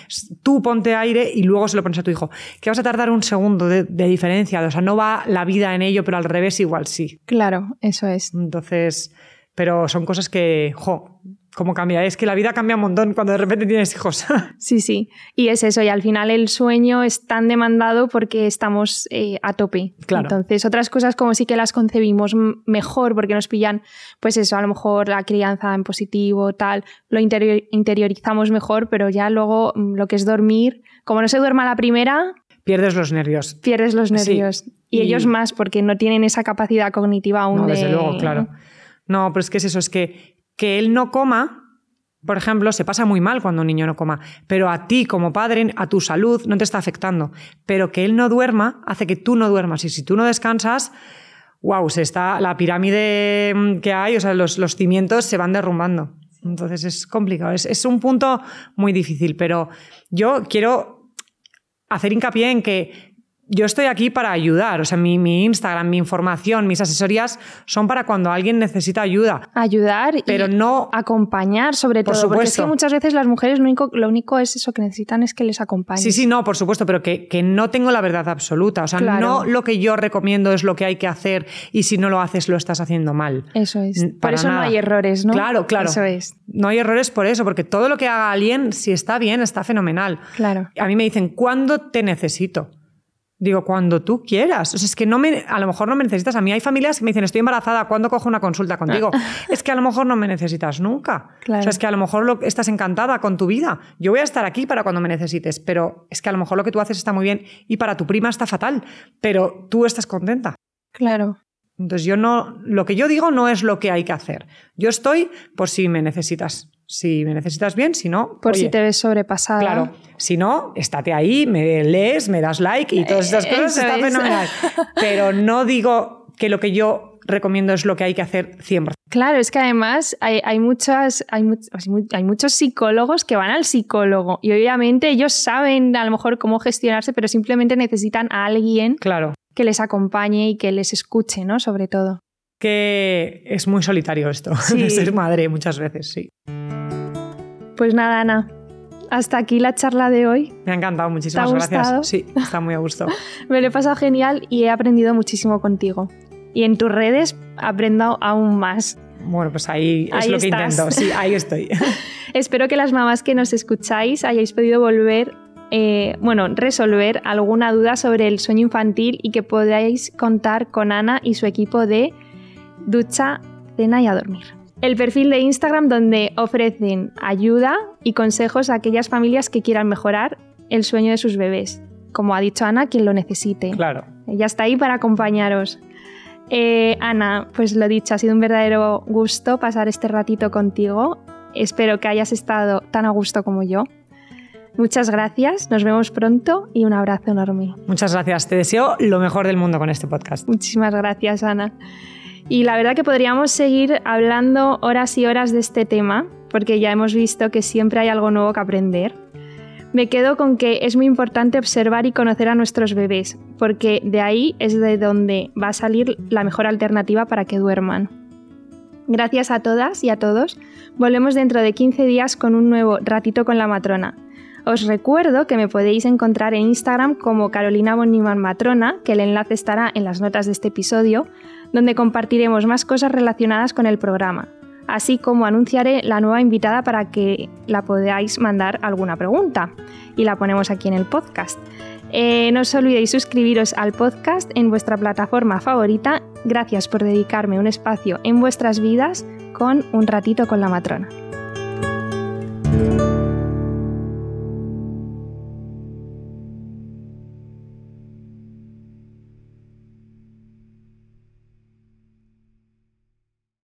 tú ponte aire y luego se lo pones a tu hijo. Que vas a tardar un segundo de, de diferencia. O sea, no va la vida en ello, pero al revés igual sí. claro, eso es. Entonces, pero son cosas que, jo, cómo cambia. Es que la vida cambia un montón cuando de repente tienes hijos. Sí, sí. Y es eso, y al final el sueño es tan demandado porque estamos eh, a tope. Claro. Entonces, otras cosas como sí que las concebimos mejor porque nos pillan, pues eso, a lo mejor la crianza en positivo, tal, lo interior- interiorizamos mejor, pero ya luego mm, lo que es dormir, como no se duerma la primera, Pierdes los nervios. pierdes los Sí. nervios. Y, Y- ellos más, porque no tienen esa capacidad cognitiva aún No, de... desde luego, claro. No, pero es que es eso, es que, que él no coma, por ejemplo, se pasa muy mal cuando un niño no coma, pero a ti como padre, a tu salud, no te está afectando. Pero que él no duerma hace que tú no duermas. Y si tú no descansas, wow, se está, la pirámide mm, que hay, o sea, los, los cimientos se van derrumbando. Entonces es complicado, es, es un punto muy difícil, pero yo quiero hacer hincapié en que yo estoy aquí para ayudar. O sea, mi, mi Instagram, mi información, mis asesorías son para cuando alguien necesita ayuda. Ayudar y Pero no- acompañar sobre Por todo. Porque es que supuesto. muchas veces las mujeres lo único, lo único es eso que necesitan es que les acompañen. Sí, sí, no, por supuesto, pero que, que no tengo la verdad absoluta. O sea, Claro. no lo que yo recomiendo es lo que hay que hacer y si no lo haces lo estás haciendo mal. Eso es. Por eso nada. no hay errores, ¿no? Claro, claro. Eso es. No hay errores por eso, porque todo lo que haga alguien, si está bien, está fenomenal. Claro. A mí me dicen, ¿cuándo te necesito? Digo, cuando tú quieras. O sea, es que no me, a lo mejor no me necesitas. A mí hay familias que me dicen, estoy embarazada, ¿cuándo cojo una consulta contigo? es que a lo mejor no me necesitas nunca. Claro. O sea, es que a lo mejor lo- estás encantada con tu vida. Yo voy a estar aquí para cuando me necesites, pero es que a lo mejor lo que tú haces está muy bien y para tu prima está fatal, pero tú estás contenta. Claro. Entonces yo no, lo que yo digo no es lo que hay que hacer. Yo estoy por si me necesitas. Si me necesitas bien, si no, Por oye, si te ves sobrepasada. Claro, si no, estate ahí, me lees, me das like y todas esas Eh, cosas eso está es. fenomenal. Pero no digo que lo que yo recomiendo es lo que hay que hacer 100%. Claro, es que además hay, hay muchas, hay, much- hay mu- hay muchos psicólogos que van al psicólogo y obviamente ellos saben a lo mejor cómo gestionarse, pero simplemente necesitan a alguien Claro, que les acompañe y que les escuche, ¿no? Sobre todo. que es muy solitario esto, Sí. de ser madre muchas veces, sí. Pues nada, Ana. Hasta aquí la charla de hoy. Me ha encantado, muchísimas ¿Te ha gracias. Sí, está muy a gusto. Me lo he pasado genial y he aprendido muchísimo contigo. Y en tus redes aprendo aún más. Bueno, pues ahí es Ahí lo que intento, sí, ahí estoy. Espero que las mamás que nos escucháis hayáis podido volver, eh, bueno, resolver alguna duda sobre el sueño infantil y que podáis contar con Ana y su equipo de ducha, cena y a dormir. El perfil de Instagram donde ofrecen ayuda y consejos a aquellas familias que quieran mejorar el sueño de sus bebés. Como ha dicho Ana, quien lo necesite. Claro. Ella está ahí para acompañaros. Eh, Ana, pues lo dicho, ha sido un verdadero gusto pasar este ratito contigo. Espero que hayas estado tan a gusto como yo. Muchas gracias, nos vemos pronto y un abrazo enorme. Muchas gracias. Te deseo lo mejor del mundo con este podcast. Muchísimas gracias, Ana. Y la verdad que podríamos seguir hablando horas y horas de este tema, porque ya hemos visto que siempre hay algo nuevo que aprender. Me quedo con que es muy importante observar y conocer a nuestros bebés, porque de ahí es de donde va a salir la mejor alternativa para que duerman. Gracias a todas y a todos. Volvemos dentro de 15 días con un nuevo ratito con la matrona. Os recuerdo que me podéis encontrar en Instagram como Carolina Boniman Matrona, que el enlace estará en las notas de este episodio, donde compartiremos más cosas relacionadas con el programa. así como anunciaré la nueva invitada para que la podáis mandar alguna pregunta y la ponemos aquí en el podcast. Eh, no os olvidéis suscribiros al podcast en vuestra plataforma favorita. Gracias por dedicarme un espacio en vuestras vidas con un ratito con la matrona.